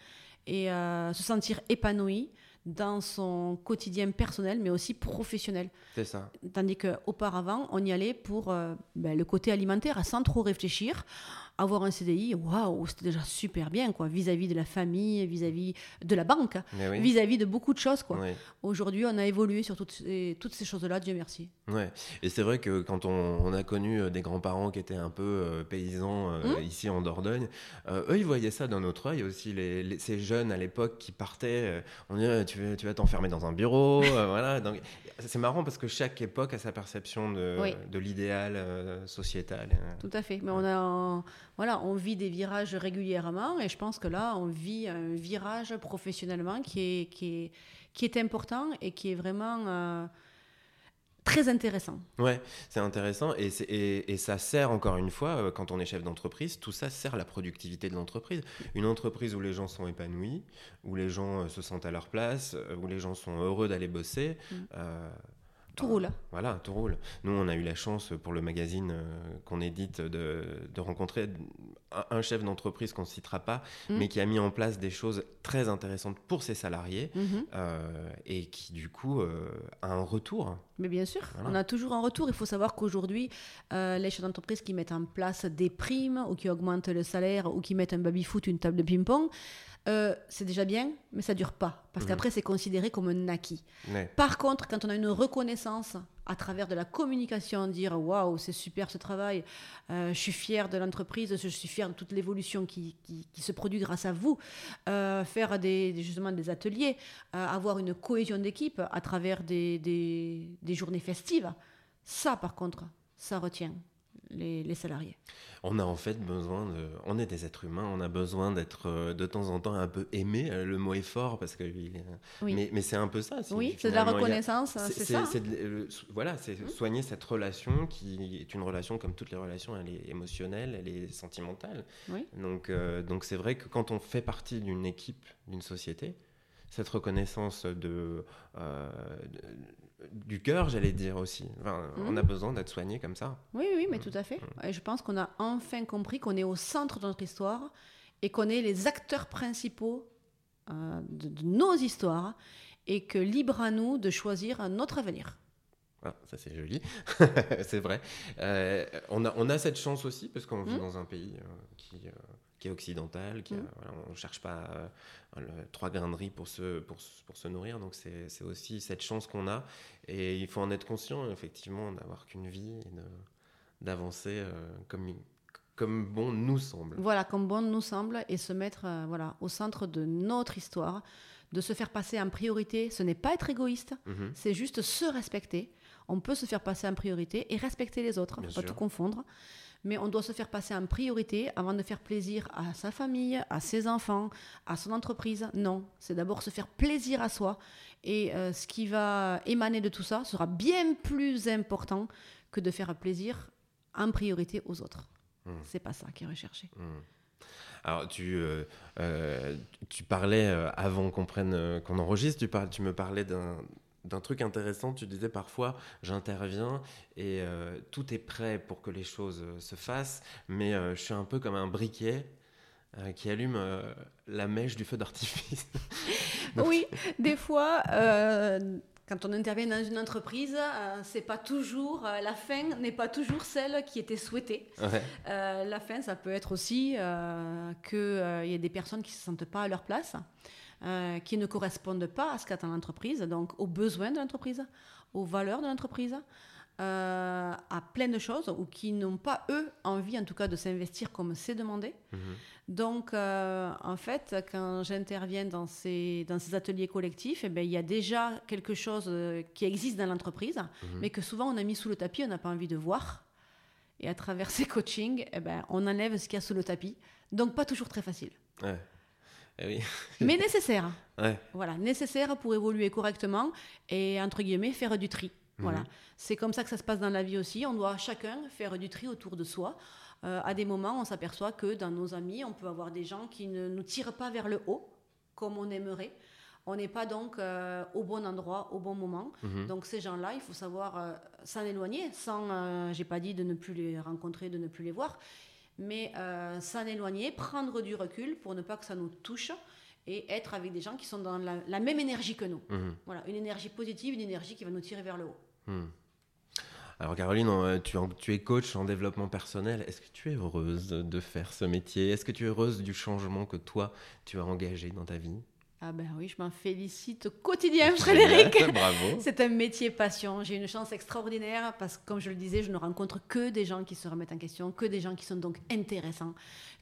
et euh, se sentir épanoui dans son quotidien personnel, mais aussi professionnel. C'est ça. Tandis qu'auparavant, on y allait pour ben, le côté alimentaire, sans trop réfléchir. Avoir un CDI, waouh, c'était déjà super bien, quoi, vis-à-vis de la famille, vis-à-vis de la banque, oui. vis-à-vis de beaucoup de choses, quoi. Aujourd'hui, on a évolué sur toutes ces, toutes ces choses-là, Dieu merci. Ouais. Et c'est vrai que quand on, on a connu euh, des grands-parents qui étaient un peu euh, paysans euh, Mmh. ici en Dordogne, euh, eux ils voyaient ça d'un autre œil aussi. Les, les- ces jeunes à l'époque qui partaient, on disait tu, vas- tu t'enfermer dans un bureau, voilà. Donc c'est marrant parce que chaque époque a sa perception de, Oui. de l'idéal sociétal. Tout à fait. Mais on a, voilà, on vit des virages régulièrement et je pense que là, on vit un virage professionnellement qui est, qui est, qui est important et qui est vraiment euh, très intéressant. Ouais, c'est intéressant et, c'est- et, et ça sert encore une fois, euh, quand on est chef d'entreprise, tout ça sert la productivité de l'entreprise. Une entreprise où les gens sont épanouis, où les gens euh, se sentent à leur place, où les gens sont heureux d'aller bosser. Mm. euh, Tout bah, roule. Voilà, tout roule. Nous, on a eu la chance pour le magazine euh, qu'on édite de, de rencontrer un, chef d'entreprise qu'on ne citera pas, Mm. mais qui a mis en place des choses très intéressantes pour ses salariés Mhm. euh, et qui, du coup, euh, a un retour. Mais bien sûr, Voilà. on a toujours un retour. Il faut savoir qu'aujourd'hui, euh, les chefs d'entreprise qui mettent en place des primes ou qui augmentent le salaire ou qui mettent un baby-foot, une table de ping-pong, euh, c'est déjà bien, mais ça dure pas. Parce Mhm. qu'après, c'est considéré comme un acquis. Ouais. Par contre, quand on a une reconnaissance à travers de la communication, dire waouh, c'est super ce travail, euh, je suis fier de l'entreprise, je suis fier de toute l'évolution qui, qui- qui se produit grâce à vous, euh, faire des, justement des ateliers, avoir une cohésion d'équipe à travers des, des- des journées festives. Ça, par contre, ça retient les, salariés. On a en fait besoin de. On est des êtres humains, on a besoin d'être euh, de temps en temps un peu aimé. Euh, le mot est fort parce que. Mais, mais c'est un peu ça. Oui, c'est de la reconnaissance, c'est ça. voilà, c'est mmh. soigner cette relation qui est une relation comme toutes les relations, elle est émotionnelle, elle est sentimentale. Oui. Donc euh, donc c'est vrai que quand on fait partie d'une équipe, d'une société, cette reconnaissance de du cœur, j'allais dire aussi. On mhm. a besoin d'être soigné comme ça. Oui, oui, mais mm. tout à fait. Mm. Et je pense qu'on a enfin compris qu'on est au centre de notre histoire et qu'on est les acteurs principaux euh, de, nos histoires et que libre à nous de choisir notre avenir. Ah, ça c'est joli, c'est vrai. Euh, on, a, on a cette chance aussi parce qu'on vit mm. dans un pays euh, qui, qui est occidental, qui on ne cherche pas trois grains de riz pour se, pour, pour se nourrir. Donc c'est aussi cette chance qu'on a. Et il faut en être conscient, effectivement, d'avoir qu'une vie et d'avancer euh, comme, comme bon nous semble. Voilà, comme bon nous semble, et se mettre euh, voilà, au centre de notre histoire, de se faire passer en priorité. Ce n'est pas être égoïste, mhm. c'est juste se respecter. On peut se faire passer en priorité et respecter les autres, pas tout confondre mais on doit se faire passer en priorité avant de faire plaisir à sa famille, à ses enfants, à son entreprise. Non, c'est d'abord se faire plaisir à soi. Et euh, ce qui va émaner de tout ça sera bien plus important que de faire plaisir en priorité aux autres. Ce hmm. C'est pas ça qui est recherché. Hmm. Alors, tu, euh, euh, tu parlais, avant qu'on prenne, qu'on enregistre, tu, tu me parlais d'un, d'un truc intéressant. Tu disais parfois, j'interviens et euh, tout est prêt pour que les choses euh, se fassent, mais euh, je suis un peu comme un briquet qui allume la mèche du feu d'artifice. oui, des fois. Quand on intervient dans une entreprise, c'est pas toujours la fin n'est pas toujours celle qui était souhaitée. la fin, ça peut être aussi qu'il y ait des personnes qui se sentent pas à leur place. Euh, qui ne correspondent pas à ce qu'attend l'entreprise, donc aux besoins de l'entreprise, aux valeurs de l'entreprise, euh, à plein de choses, ou qui n'ont pas, eux, envie en tout cas de s'investir comme c'est demandé. Mhm. Donc, euh, en fait, quand j'interviens dans ces, dans ces ateliers collectifs, eh ben, il y a déjà quelque chose qui existe dans l'entreprise, mhm. mais que souvent on a mis sous le tapis, on n'a pas envie de voir. Et à travers ces coachings, eh ben, on enlève ce qu'il y a sous le tapis. Donc, pas toujours très facile. Ouais. Eh Mais nécessaire. Voilà, nécessaire pour évoluer correctement et, entre guillemets, faire du tri. Mhm. Voilà. C'est comme ça que ça se passe dans la vie aussi. On doit chacun faire du tri autour de soi. Euh, à des moments, on s'aperçoit que dans nos amis, on peut avoir des gens qui ne nous tirent pas vers le haut comme on aimerait. On n'est pas donc euh, au bon endroit, au bon moment. Mhm. Donc ces gens-là, il faut savoir euh, s'en éloigner, sans, j'ai pas dit de ne plus les rencontrer, de ne plus les voir, mais euh, s'en éloigner, prendre du recul pour ne pas que ça nous touche et être avec des gens qui sont dans la, même énergie que nous. Mhm. Voilà, une énergie positive, une énergie qui va nous tirer vers le haut. Mhm. Alors Caroline, tu, tu, es coach en développement personnel. Est-ce que tu es heureuse de faire ce métier? Est-ce que tu es heureuse du changement que toi, tu as engagé dans ta vie? Ah ben oui, je m'en félicite au quotidien, Frédéric. Bravo. C'est un métier passion. J'ai une chance extraordinaire parce que, comme je le disais, je ne rencontre que des gens qui se remettent en question, que des gens qui sont donc intéressants,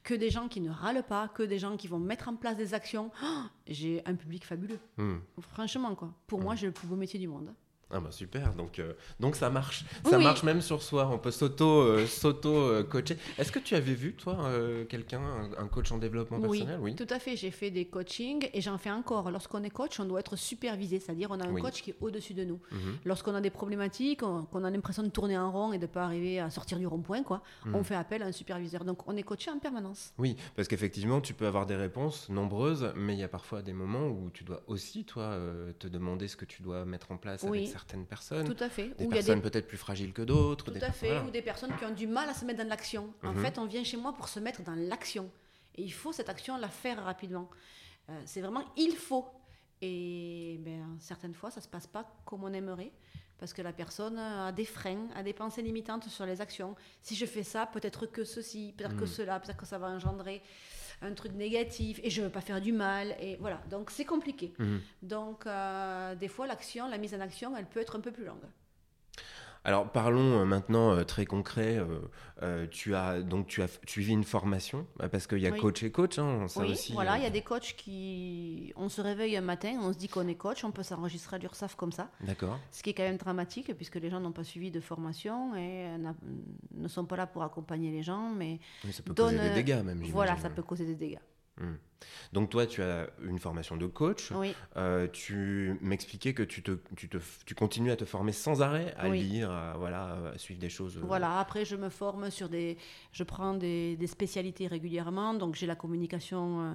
que des gens qui ne râlent pas, que des gens qui vont mettre en place des actions. Oh, j'ai un public fabuleux. Hmm. Franchement, quoi. Pour moi, hmm. j'ai le plus beau métier du monde. Ah bah super, donc, euh, donc ça marche. Ça marche même sur soi, on peut s'auto euh, euh, coacher. Est-ce que tu avais vu, toi, quelqu'un, un, coach en développement personnel? Oui, tout à fait. J'ai fait des coachings et j'en fais encore. Lorsqu'on est coach, on doit être supervisé, c'est-à-dire on a un coach qui est au-dessus de nous. Mhm. Lorsqu'on a des problématiques, qu'on a l'impression de tourner en rond et de ne pas arriver à sortir du rond-point, quoi, mhm. on fait appel à un superviseur. Donc on est coaché en permanence. Oui, parce qu'effectivement, tu peux avoir des réponses nombreuses, mais il y a parfois des moments où tu dois aussi, toi, te demander ce que tu dois mettre en place avec certaines personnes. Tout à fait. Des personnes peut-être plus fragiles que d'autres. Tout à fait. Ou des personnes qui ont du mal à se mettre dans l'action. En mhm. fait, on vient chez moi pour se mettre dans l'action. Et il faut cette action la faire rapidement. Euh, c'est vraiment il faut. Et ben, certaines fois, ça ne se passe pas comme on aimerait. Parce que la personne a des freins, a des pensées limitantes sur les actions. Si je fais ça, peut-être que ceci, peut-être que mhm. cela, peut-être que ça va engendrer un truc négatif et je ne veux pas faire du mal. Et voilà, donc c'est compliqué. Mhm. Donc euh, des fois, l'action, la mise en action, elle peut être un peu plus longue. Alors parlons euh, maintenant euh, très concret. euh, tu as donc tu as suivi une formation euh, parce qu'il y a Oui. coach et coach, hein, ça oui, aussi. voilà, il y a des coachs qui. On se réveille un matin, on se dit qu'on est coach, on peut s'enregistrer à l'URSSAF comme ça. D'accord. Ce qui est quand même dramatique puisque les gens n'ont pas suivi de formation et ne sont pas là pour accompagner les gens, mais ça peut causer des dégâts même. Voilà, ça peut causer des dégâts. Donc toi, tu as une formation de coach. Oui, Euh, tu m'expliquais que tu, te, tu, te, tu continues à te former sans arrêt, à Oui. lire, à, voilà, à suivre des choses. euh, voilà. Après, je me forme sur des. Je prends des, des spécialités régulièrement. Donc, j'ai la communication euh,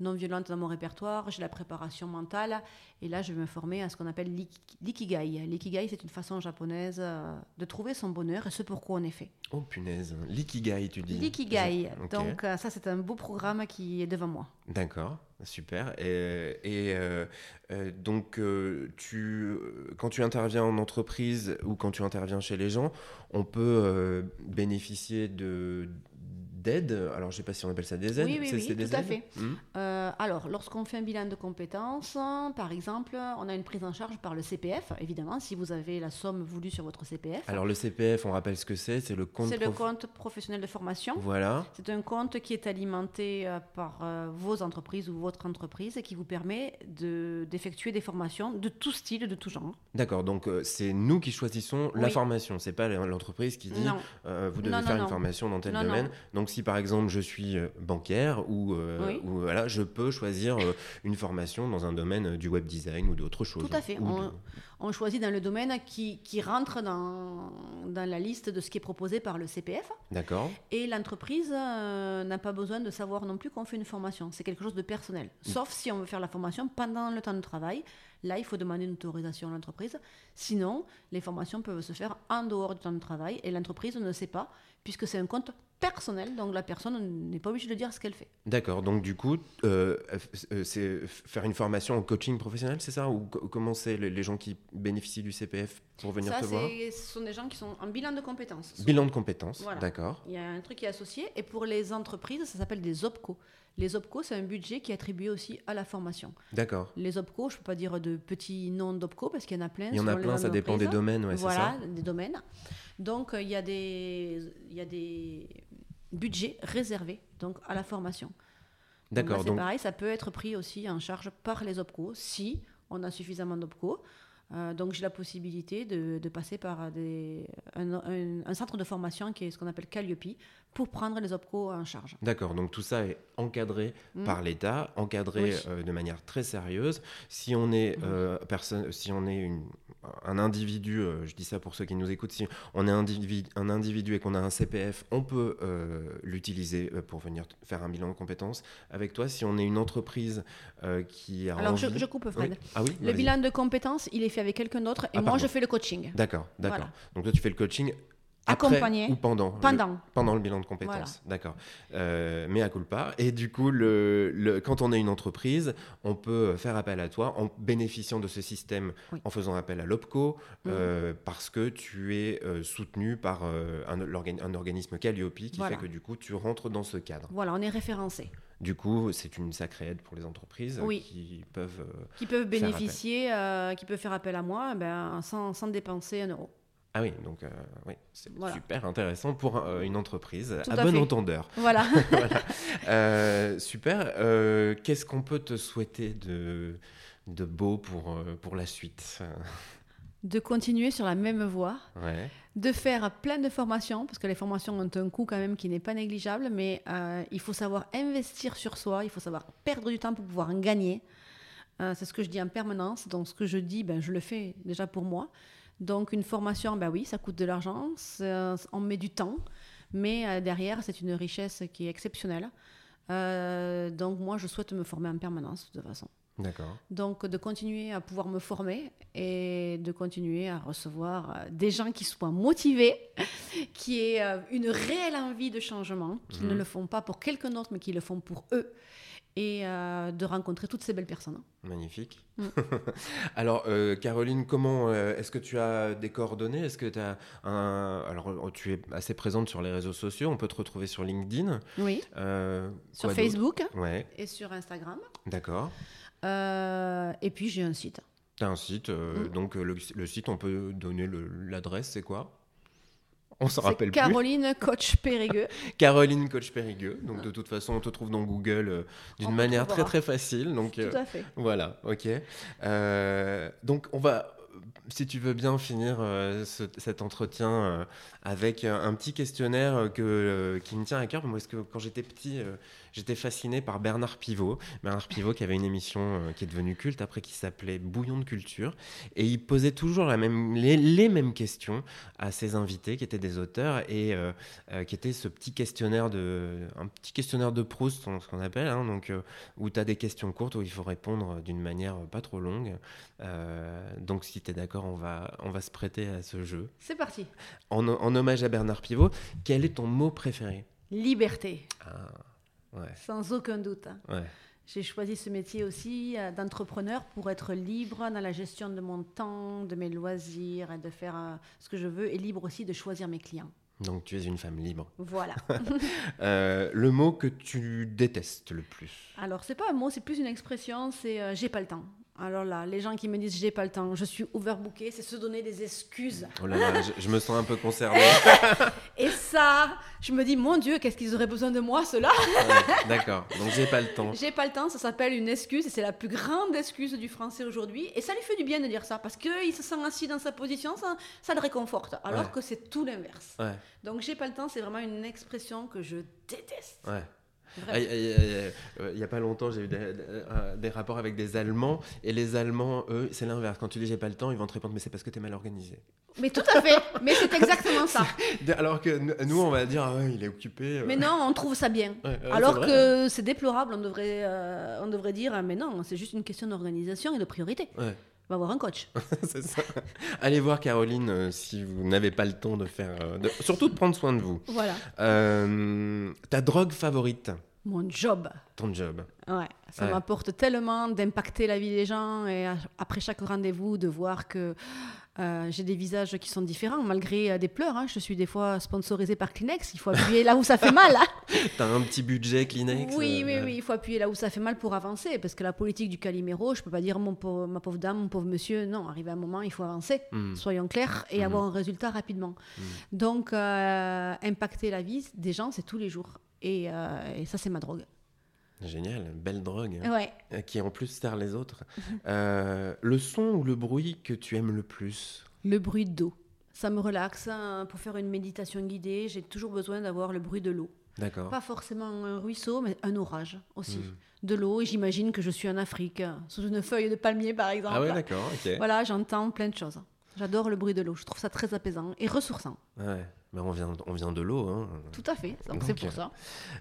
non violente dans mon répertoire, j'ai la préparation mentale. Et là, je vais me former à ce qu'on appelle l'iki- l'ikigai. L'ikigai, c'est une façon japonaise euh, de trouver son bonheur et ce pourquoi on est fait. Oh punaise, l'ikigai, tu dis. L'ikigai. Donc, euh, ça, c'est un beau programme qui est devant moi. D'accord, super. Et, et, euh, euh, donc, euh, tu, quand tu interviens en entreprise ou quand tu interviens chez les gens, on peut bénéficier de d'aide. Alors, je sais pas si on appelle ça des aides. Oui, oui, oui, c'est des tout à fait. Hmm Euh, alors, lorsqu'on fait un bilan de compétences, par exemple, on a une prise en charge par le CPF, évidemment, si vous avez la somme voulue sur votre CPF. Alors, le CPF, on rappelle ce que c'est. C'est le compte. C'est le compte professionnel de formation. Voilà. C'est un compte qui est alimenté euh, par euh, vos entreprises ou votre entreprise et qui vous permet de- d'effectuer des formations de tout style, de tout genre. D'accord, donc c'est nous qui choisissons la formation, c'est pas l'entreprise qui dit euh, vous devez Non, non, faire une formation dans tel domaine. Donc si par exemple je suis euh, bancaire ou, euh, Oui. ou, voilà, je peux choisir euh, une formation dans un domaine euh, du web design ou d'autre chose. Tout à fait. On- de- on choisit dans le domaine qui, qui rentre dans, dans la liste de ce qui est proposé par le CPF. D'accord. Et l'entreprise euh, n'a pas besoin de savoir non plus qu'on fait une formation. C'est quelque chose de personnel. Mm. Sauf si on veut faire la formation pendant le temps de travail. Là, il faut demander une autorisation à l'entreprise. Sinon, les formations peuvent se faire en dehors du temps de travail et l'entreprise ne sait pas, puisque c'est un compte personnel. Donc la personne n'est pas obligée de dire ce qu'elle fait. D'accord, donc du coup, euh, euh, c'est faire une formation en coaching professionnel, c'est ça? Ou co- comment c'est les, gens qui bénéficient du CPF pour venir Ça, te voir? ce sont des gens qui sont en bilan de compétences. Bilan de compétences, Voilà. d'accord. Il y a un truc qui est associé. Et pour les entreprises, ça s'appelle des OPCO. Les OPCO, c'est un budget qui est attribué aussi à la formation. D'accord. Les OPCO, je ne peux pas dire de petits noms d'OPCO parce qu'il y en a plein. Il y en a plein, ça dépend des domaines, ouais, c'est voilà, ça des domaines. Donc, euh, il y, a des- il y a des budgets réservés donc, à la formation. Donc là, D'accord, C'est donc pareil, ça peut être pris aussi en charge par les OPCO si on a suffisamment d'OPCO. Euh, donc j'ai la possibilité de, de passer par des, un, un- un centre de formation qui est ce qu'on appelle Calliope pour prendre les OPCO en charge. D'accord, donc tout ça est encadré Mm. par l'État, encadré Oui. euh, de manière très sérieuse. Si on est, Mm. euh, personne, si on est une- un individu, euh, je dis ça pour ceux qui nous écoutent, si on est individu, un individu et qu'on a un CPF, on peut l'utiliser pour venir faire un bilan de compétences avec toi. Si on est une entreprise qui a Alors je, envie- je coupe Fred. Oui. Ah oui Le bilan de compétences, il est fait avec quelqu'un d'autre et Ah, moi pardon. je fais le coaching. D'accord, d'accord. Voilà. Donc toi tu fais le coaching Accompagné ou pendant le- pendant. pendant le bilan de compétences, d'accord. Euh, mais à culpa. Et du coup, le, le- quand on est une entreprise, on peut faire appel à toi en bénéficiant de ce système, Oui. en faisant appel à l'OPCO, Mhm. euh, parce que tu es euh, soutenu par euh, un, l'organi- un organisme Calliope qui Voilà. fait que du coup, tu rentres dans ce cadre. Voilà, on est référencé. Du coup, c'est une sacrée aide pour les entreprises Oui. qui peuvent... Qui peuvent bénéficier, qui peuvent faire appel à moi ben, sans, sans dépenser un euro. Ah oui, donc euh, oui, c'est Voilà. super intéressant pour euh, une entreprise, Tout à, à bon fait. entendeur. Voilà. Voilà. Euh, super. Qu'est-ce qu'on peut te souhaiter de, de beau pour, pour la suite? De continuer sur la même voie, Ouais. de faire plein de formations, parce que les formations ont un coût quand même qui n'est pas négligeable, mais il faut savoir investir sur soi, il faut savoir perdre du temps pour pouvoir en gagner. C'est ce que je dis en permanence. Donc, ce que je dis, ben, je le fais déjà pour moi. Donc, une formation, ben oui, ça coûte de l'argent, on met du temps, mais euh, derrière, c'est une richesse qui est exceptionnelle. Euh, donc, moi, je souhaite me former en permanence, de toute façon. D'accord. Donc, de continuer à pouvoir me former et de continuer à recevoir euh, des gens qui soient motivés, qui aient une réelle envie de changement, qui Mhm. ne le font pas pour quelqu'un d'autre, mais qui le font pour eux, et euh, de rencontrer toutes ces belles personnes. Magnifique. Mm. alors, euh, Caroline, comment euh, est-ce que tu as des coordonnées? Est-ce que tu as un. Alors, tu es assez présente sur les réseaux sociaux. On peut te retrouver sur LinkedIn. Oui, sur Facebook Ouais, et sur Instagram. d'accord. Et puis, j'ai un site. Tu as un site, Mm. donc le, le site, on peut donner l'adresse, c'est quoi? On s'en rappelle plus. Caroline Coach Périgueux. Caroline Coach Périgueux. Donc de toute façon, on te trouve dans Google euh, d'une manière très très facile. Donc Tout euh, à fait. voilà, ok. Euh, donc on va, si tu veux bien finir ce- cet entretien avec un, petit questionnaire que, qui me tient à cœur. Moi, parce que quand j'étais petit, j'étais fasciné par Bernard Pivot. Bernard Pivot qui avait une émission euh, qui est devenue culte après qui s'appelait Bouillon de culture. Et il posait toujours la même, les, les mêmes questions à ses invités qui étaient des auteurs et euh, euh, qui était ce petit questionnaire de, un petit questionnaire de Proust, ce qu'on appelle, hein, donc, euh, où tu as des questions courtes où il faut répondre d'une manière pas trop longue. Donc si tu es d'accord, on va, on va se prêter à ce jeu. C'est parti. En, en hommage à Bernard Pivot, quel est ton mot préféré? Liberté, Ah, ouais, sans aucun doute. ouais. J'ai choisi ce métier aussi euh, d'entrepreneur pour être libre dans la gestion de mon temps, de mes loisirs, et de faire euh, ce que je veux, et libre aussi de choisir mes clients. Donc tu es une femme libre. Voilà. Euh, le mot que tu détestes le plus? Alors, c'est pas un mot, c'est plus une expression, c'est j'ai pas le temps. Alors là, les gens qui me disent j'ai pas le temps, je suis overbooké, c'est se donner des excuses. Oh là là, je, je me sens un peu concerné. Et ça, je me dis, mon Dieu, qu'est-ce qu'ils auraient besoin de moi, Ouais, D'accord, donc j'ai pas le temps. J'ai pas le temps, ça s'appelle une excuse, et c'est la plus grande excuse du français aujourd'hui. Et ça lui fait du bien de dire ça, parce qu'il se sent assis dans sa position, ça, ça le réconforte. Alors Ouais. que c'est tout l'inverse. Ouais, Donc j'ai pas le temps, c'est vraiment une expression que je déteste. ouais. Vraiment. Il n'y a pas longtemps, j'ai eu des, euh, des rapports avec des Allemands, et les Allemands, eux, c'est l'inverse. Quand tu dis j'ai pas le temps, ils vont te répondre mais c'est parce que tu es mal organisé. Mais tout à fait, mais c'est exactement ça. Alors que nous- on va dire ah ouais, il est occupé. euh. Mais non, on trouve ça bien. Ouais, ouais, Alors que c'est déplorable, on devrait, euh, on devrait dire, mais non, c'est juste une question d'organisation et de priorité. Ouais, Va voir un coach. c'est ça. Allez voir Caroline euh, si vous n'avez pas le temps de faire. euh, de- Surtout de prendre soin de vous. Voilà. Euh, ta drogue favorite? Mon job. Ton job. Ouais, ça Ouais. m'apporte tellement d'impacter la vie des gens et à- après chaque rendez-vous de voir que euh, j'ai des visages qui sont différents malgré euh, des pleurs. hein. Je suis des fois sponsorisée par Kleenex. Il faut appuyer là où ça fait mal. hein. T'as un petit budget Kleenex Oui, euh, oui, oui, il faut appuyer là où ça fait mal pour avancer parce que la politique du Calimero, je peux pas dire mon pauvre- ma pauvre dame, mon pauvre monsieur. Non, arrivé à un moment, il faut avancer. Hmm. Soyons clairs et Mhm. avoir un résultat rapidement. Donc, euh, impacter la vie des gens, c'est tous les jours. Et, euh, et ça, c'est ma drogue. Génial, belle drogue. Ouais. euh, Qui en plus sert les autres. Euh, le son ou le bruit que tu aimes le plus? Le bruit d'eau. Ça me relaxe. hein. Pour faire une méditation guidée, j'ai toujours besoin d'avoir le bruit de l'eau. D'accord. Pas forcément un ruisseau, mais un orage aussi. Mhm. De l'eau, et j'imagine que je suis en Afrique, sous une feuille de palmier par exemple. Ah ouais, d'accord, ok. Voilà, j'entends plein de choses. J'adore le bruit de l'eau. Je trouve ça très apaisant et ressourçant. Ouais. Mais on vient, on vient de l'eau. Hein. Tout à fait. C'est pour euh, ça.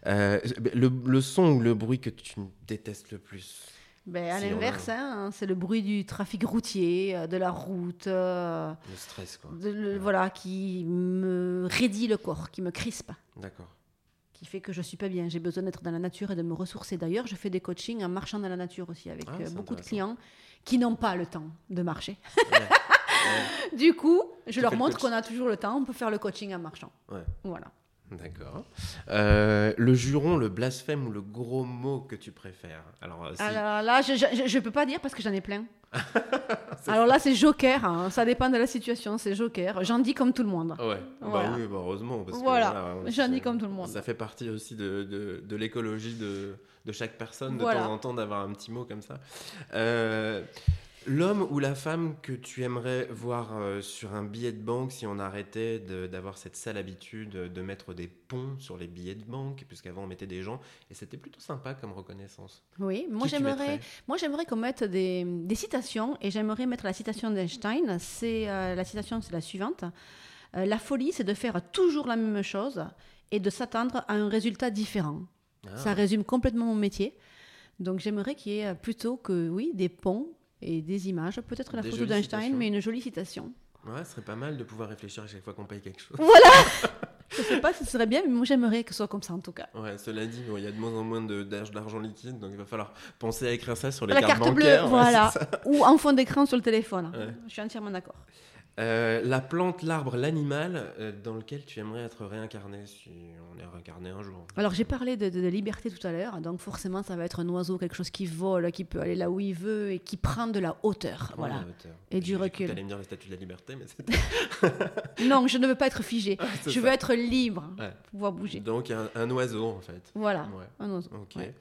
Euh, le, le son ou le bruit que tu détestes le plus? Ben, à si on a- l'inverse, hein, c'est le bruit du trafic routier, euh, de la route, euh, Le stress, quoi. de le- voilà, qui me raidit le corps, qui me crispe. D'accord. qui fait que je suis pas bien. J'ai besoin d'être dans la nature et de me ressourcer. D'ailleurs, je fais des coachings en marchant dans la nature aussi avec Ah, beaucoup de clients qui n'ont pas le temps de marcher. Ouais. Ouais. Du coup, je Tu leur montre qu'on a toujours le temps. On peut faire le coaching en marchant. Ouais. Voilà. D'accord. Euh, le juron, le blasphème ou le gros mot que tu préfères? Alors, euh, si- Alors là, je, je peux pas dire parce que j'en ai plein. Alors là, c'est joker. hein. Ça dépend de la situation. C'est joker. J'en dis comme tout le monde. Ouais, Voilà. bah oui, bah heureusement. Parce que, Voilà. voilà, J'en dis comme tout le monde. Ça fait partie aussi de, de, de l'écologie de, de chaque personne, de Voilà. temps en temps, d'avoir un petit mot comme ça. Euh, L'homme ou la femme que tu aimerais voir euh, sur un billet de banque si on arrêtait d'avoir cette sale habitude de mettre des ponts sur les billets de banque, puisqu'avant on mettait des gens, et c'était plutôt sympa comme reconnaissance. Oui, moi j'aimerais, moi j'aimerais qu'on mette des, des citations et j'aimerais mettre la citation d'Einstein. C'est euh, la citation, c'est la suivante Euh, La folie, c'est de faire toujours la même chose et de s'attendre à un résultat différent. Ah, Ça résume complètement mon métier. Donc j'aimerais qu'il y ait plutôt que oui des ponts et des images, peut-être la Des photo d'Einstein, mais une jolie citation. Ouais, ce serait pas mal de pouvoir réfléchir à chaque fois qu'on paye quelque chose. Je sais pas si ce serait bien, mais moi j'aimerais que ce soit comme ça en tout cas. Ouais, cela dit, bon, il y a de moins en moins d'argent liquide, donc il va falloir penser à écrire ça sur les La cartes carte bleue, bancaires. ouais, voilà, ou en fond d'écran sur le téléphone. Ouais. Je suis entièrement d'accord. Euh, la plante, l'arbre, l'animal euh, dans lequel tu aimerais être réincarné si on est réincarné un jour. Alors j'ai parlé de, de- de liberté tout à l'heure, donc forcément ça va être un oiseau, quelque chose qui vole, qui peut aller là où il veut et qui prend de la hauteur. Voilà. la hauteur. Et du recul. t'allais me dire la statue de la liberté, mais Non, je ne veux pas être figé. c'est je ça. veux être libre, Ouais. pouvoir bouger. Donc un, un oiseau en fait. Voilà, Ouais. un oiseau. Ok. Ouais.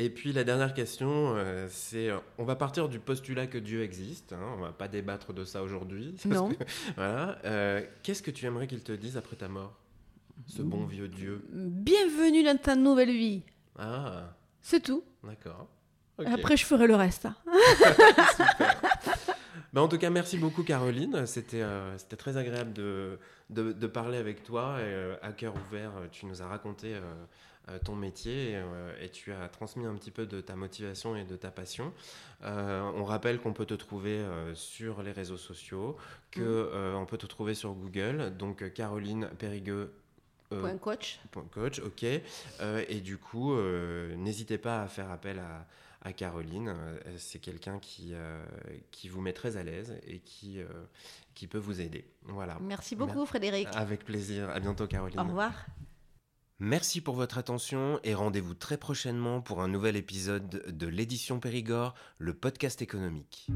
Et puis la dernière question, euh, c'est, euh, on va partir du postulat que Dieu existe. hein, on va pas débattre de ça aujourd'hui. Non. que- voilà. euh, Qu'est-ce que tu aimerais qu'il te dise après ta mort, ce bon vieux Dieu? Bienvenue dans ta nouvelle vie. Ah, C'est tout. d'accord. Après, je ferai le reste. hein. Super. Bah, en tout cas, merci beaucoup Caroline. C'était euh, c'était très agréable de, de, de parler avec toi. Et, euh, à cœur ouvert, tu nous as raconté ton métier et, euh, et tu as transmis un petit peu de ta motivation et de ta passion. Euh, on rappelle qu'on peut te trouver euh, sur les réseaux sociaux, que Mm. euh, on peut te trouver sur Google. Donc euh, Caroline Périgueux. euh, Point coach. Point coach, ok. Euh, et du coup, euh, n'hésitez pas à faire appel à, à Caroline. Euh, C'est quelqu'un qui, euh, qui vous met très à l'aise et qui, euh, qui peut vous aider. Voilà. Merci beaucoup, Frédéric. Avec plaisir. À bientôt, Caroline. Au revoir. Merci pour votre attention et rendez-vous très prochainement pour un nouvel épisode de l'édition Périgord, le podcast économique.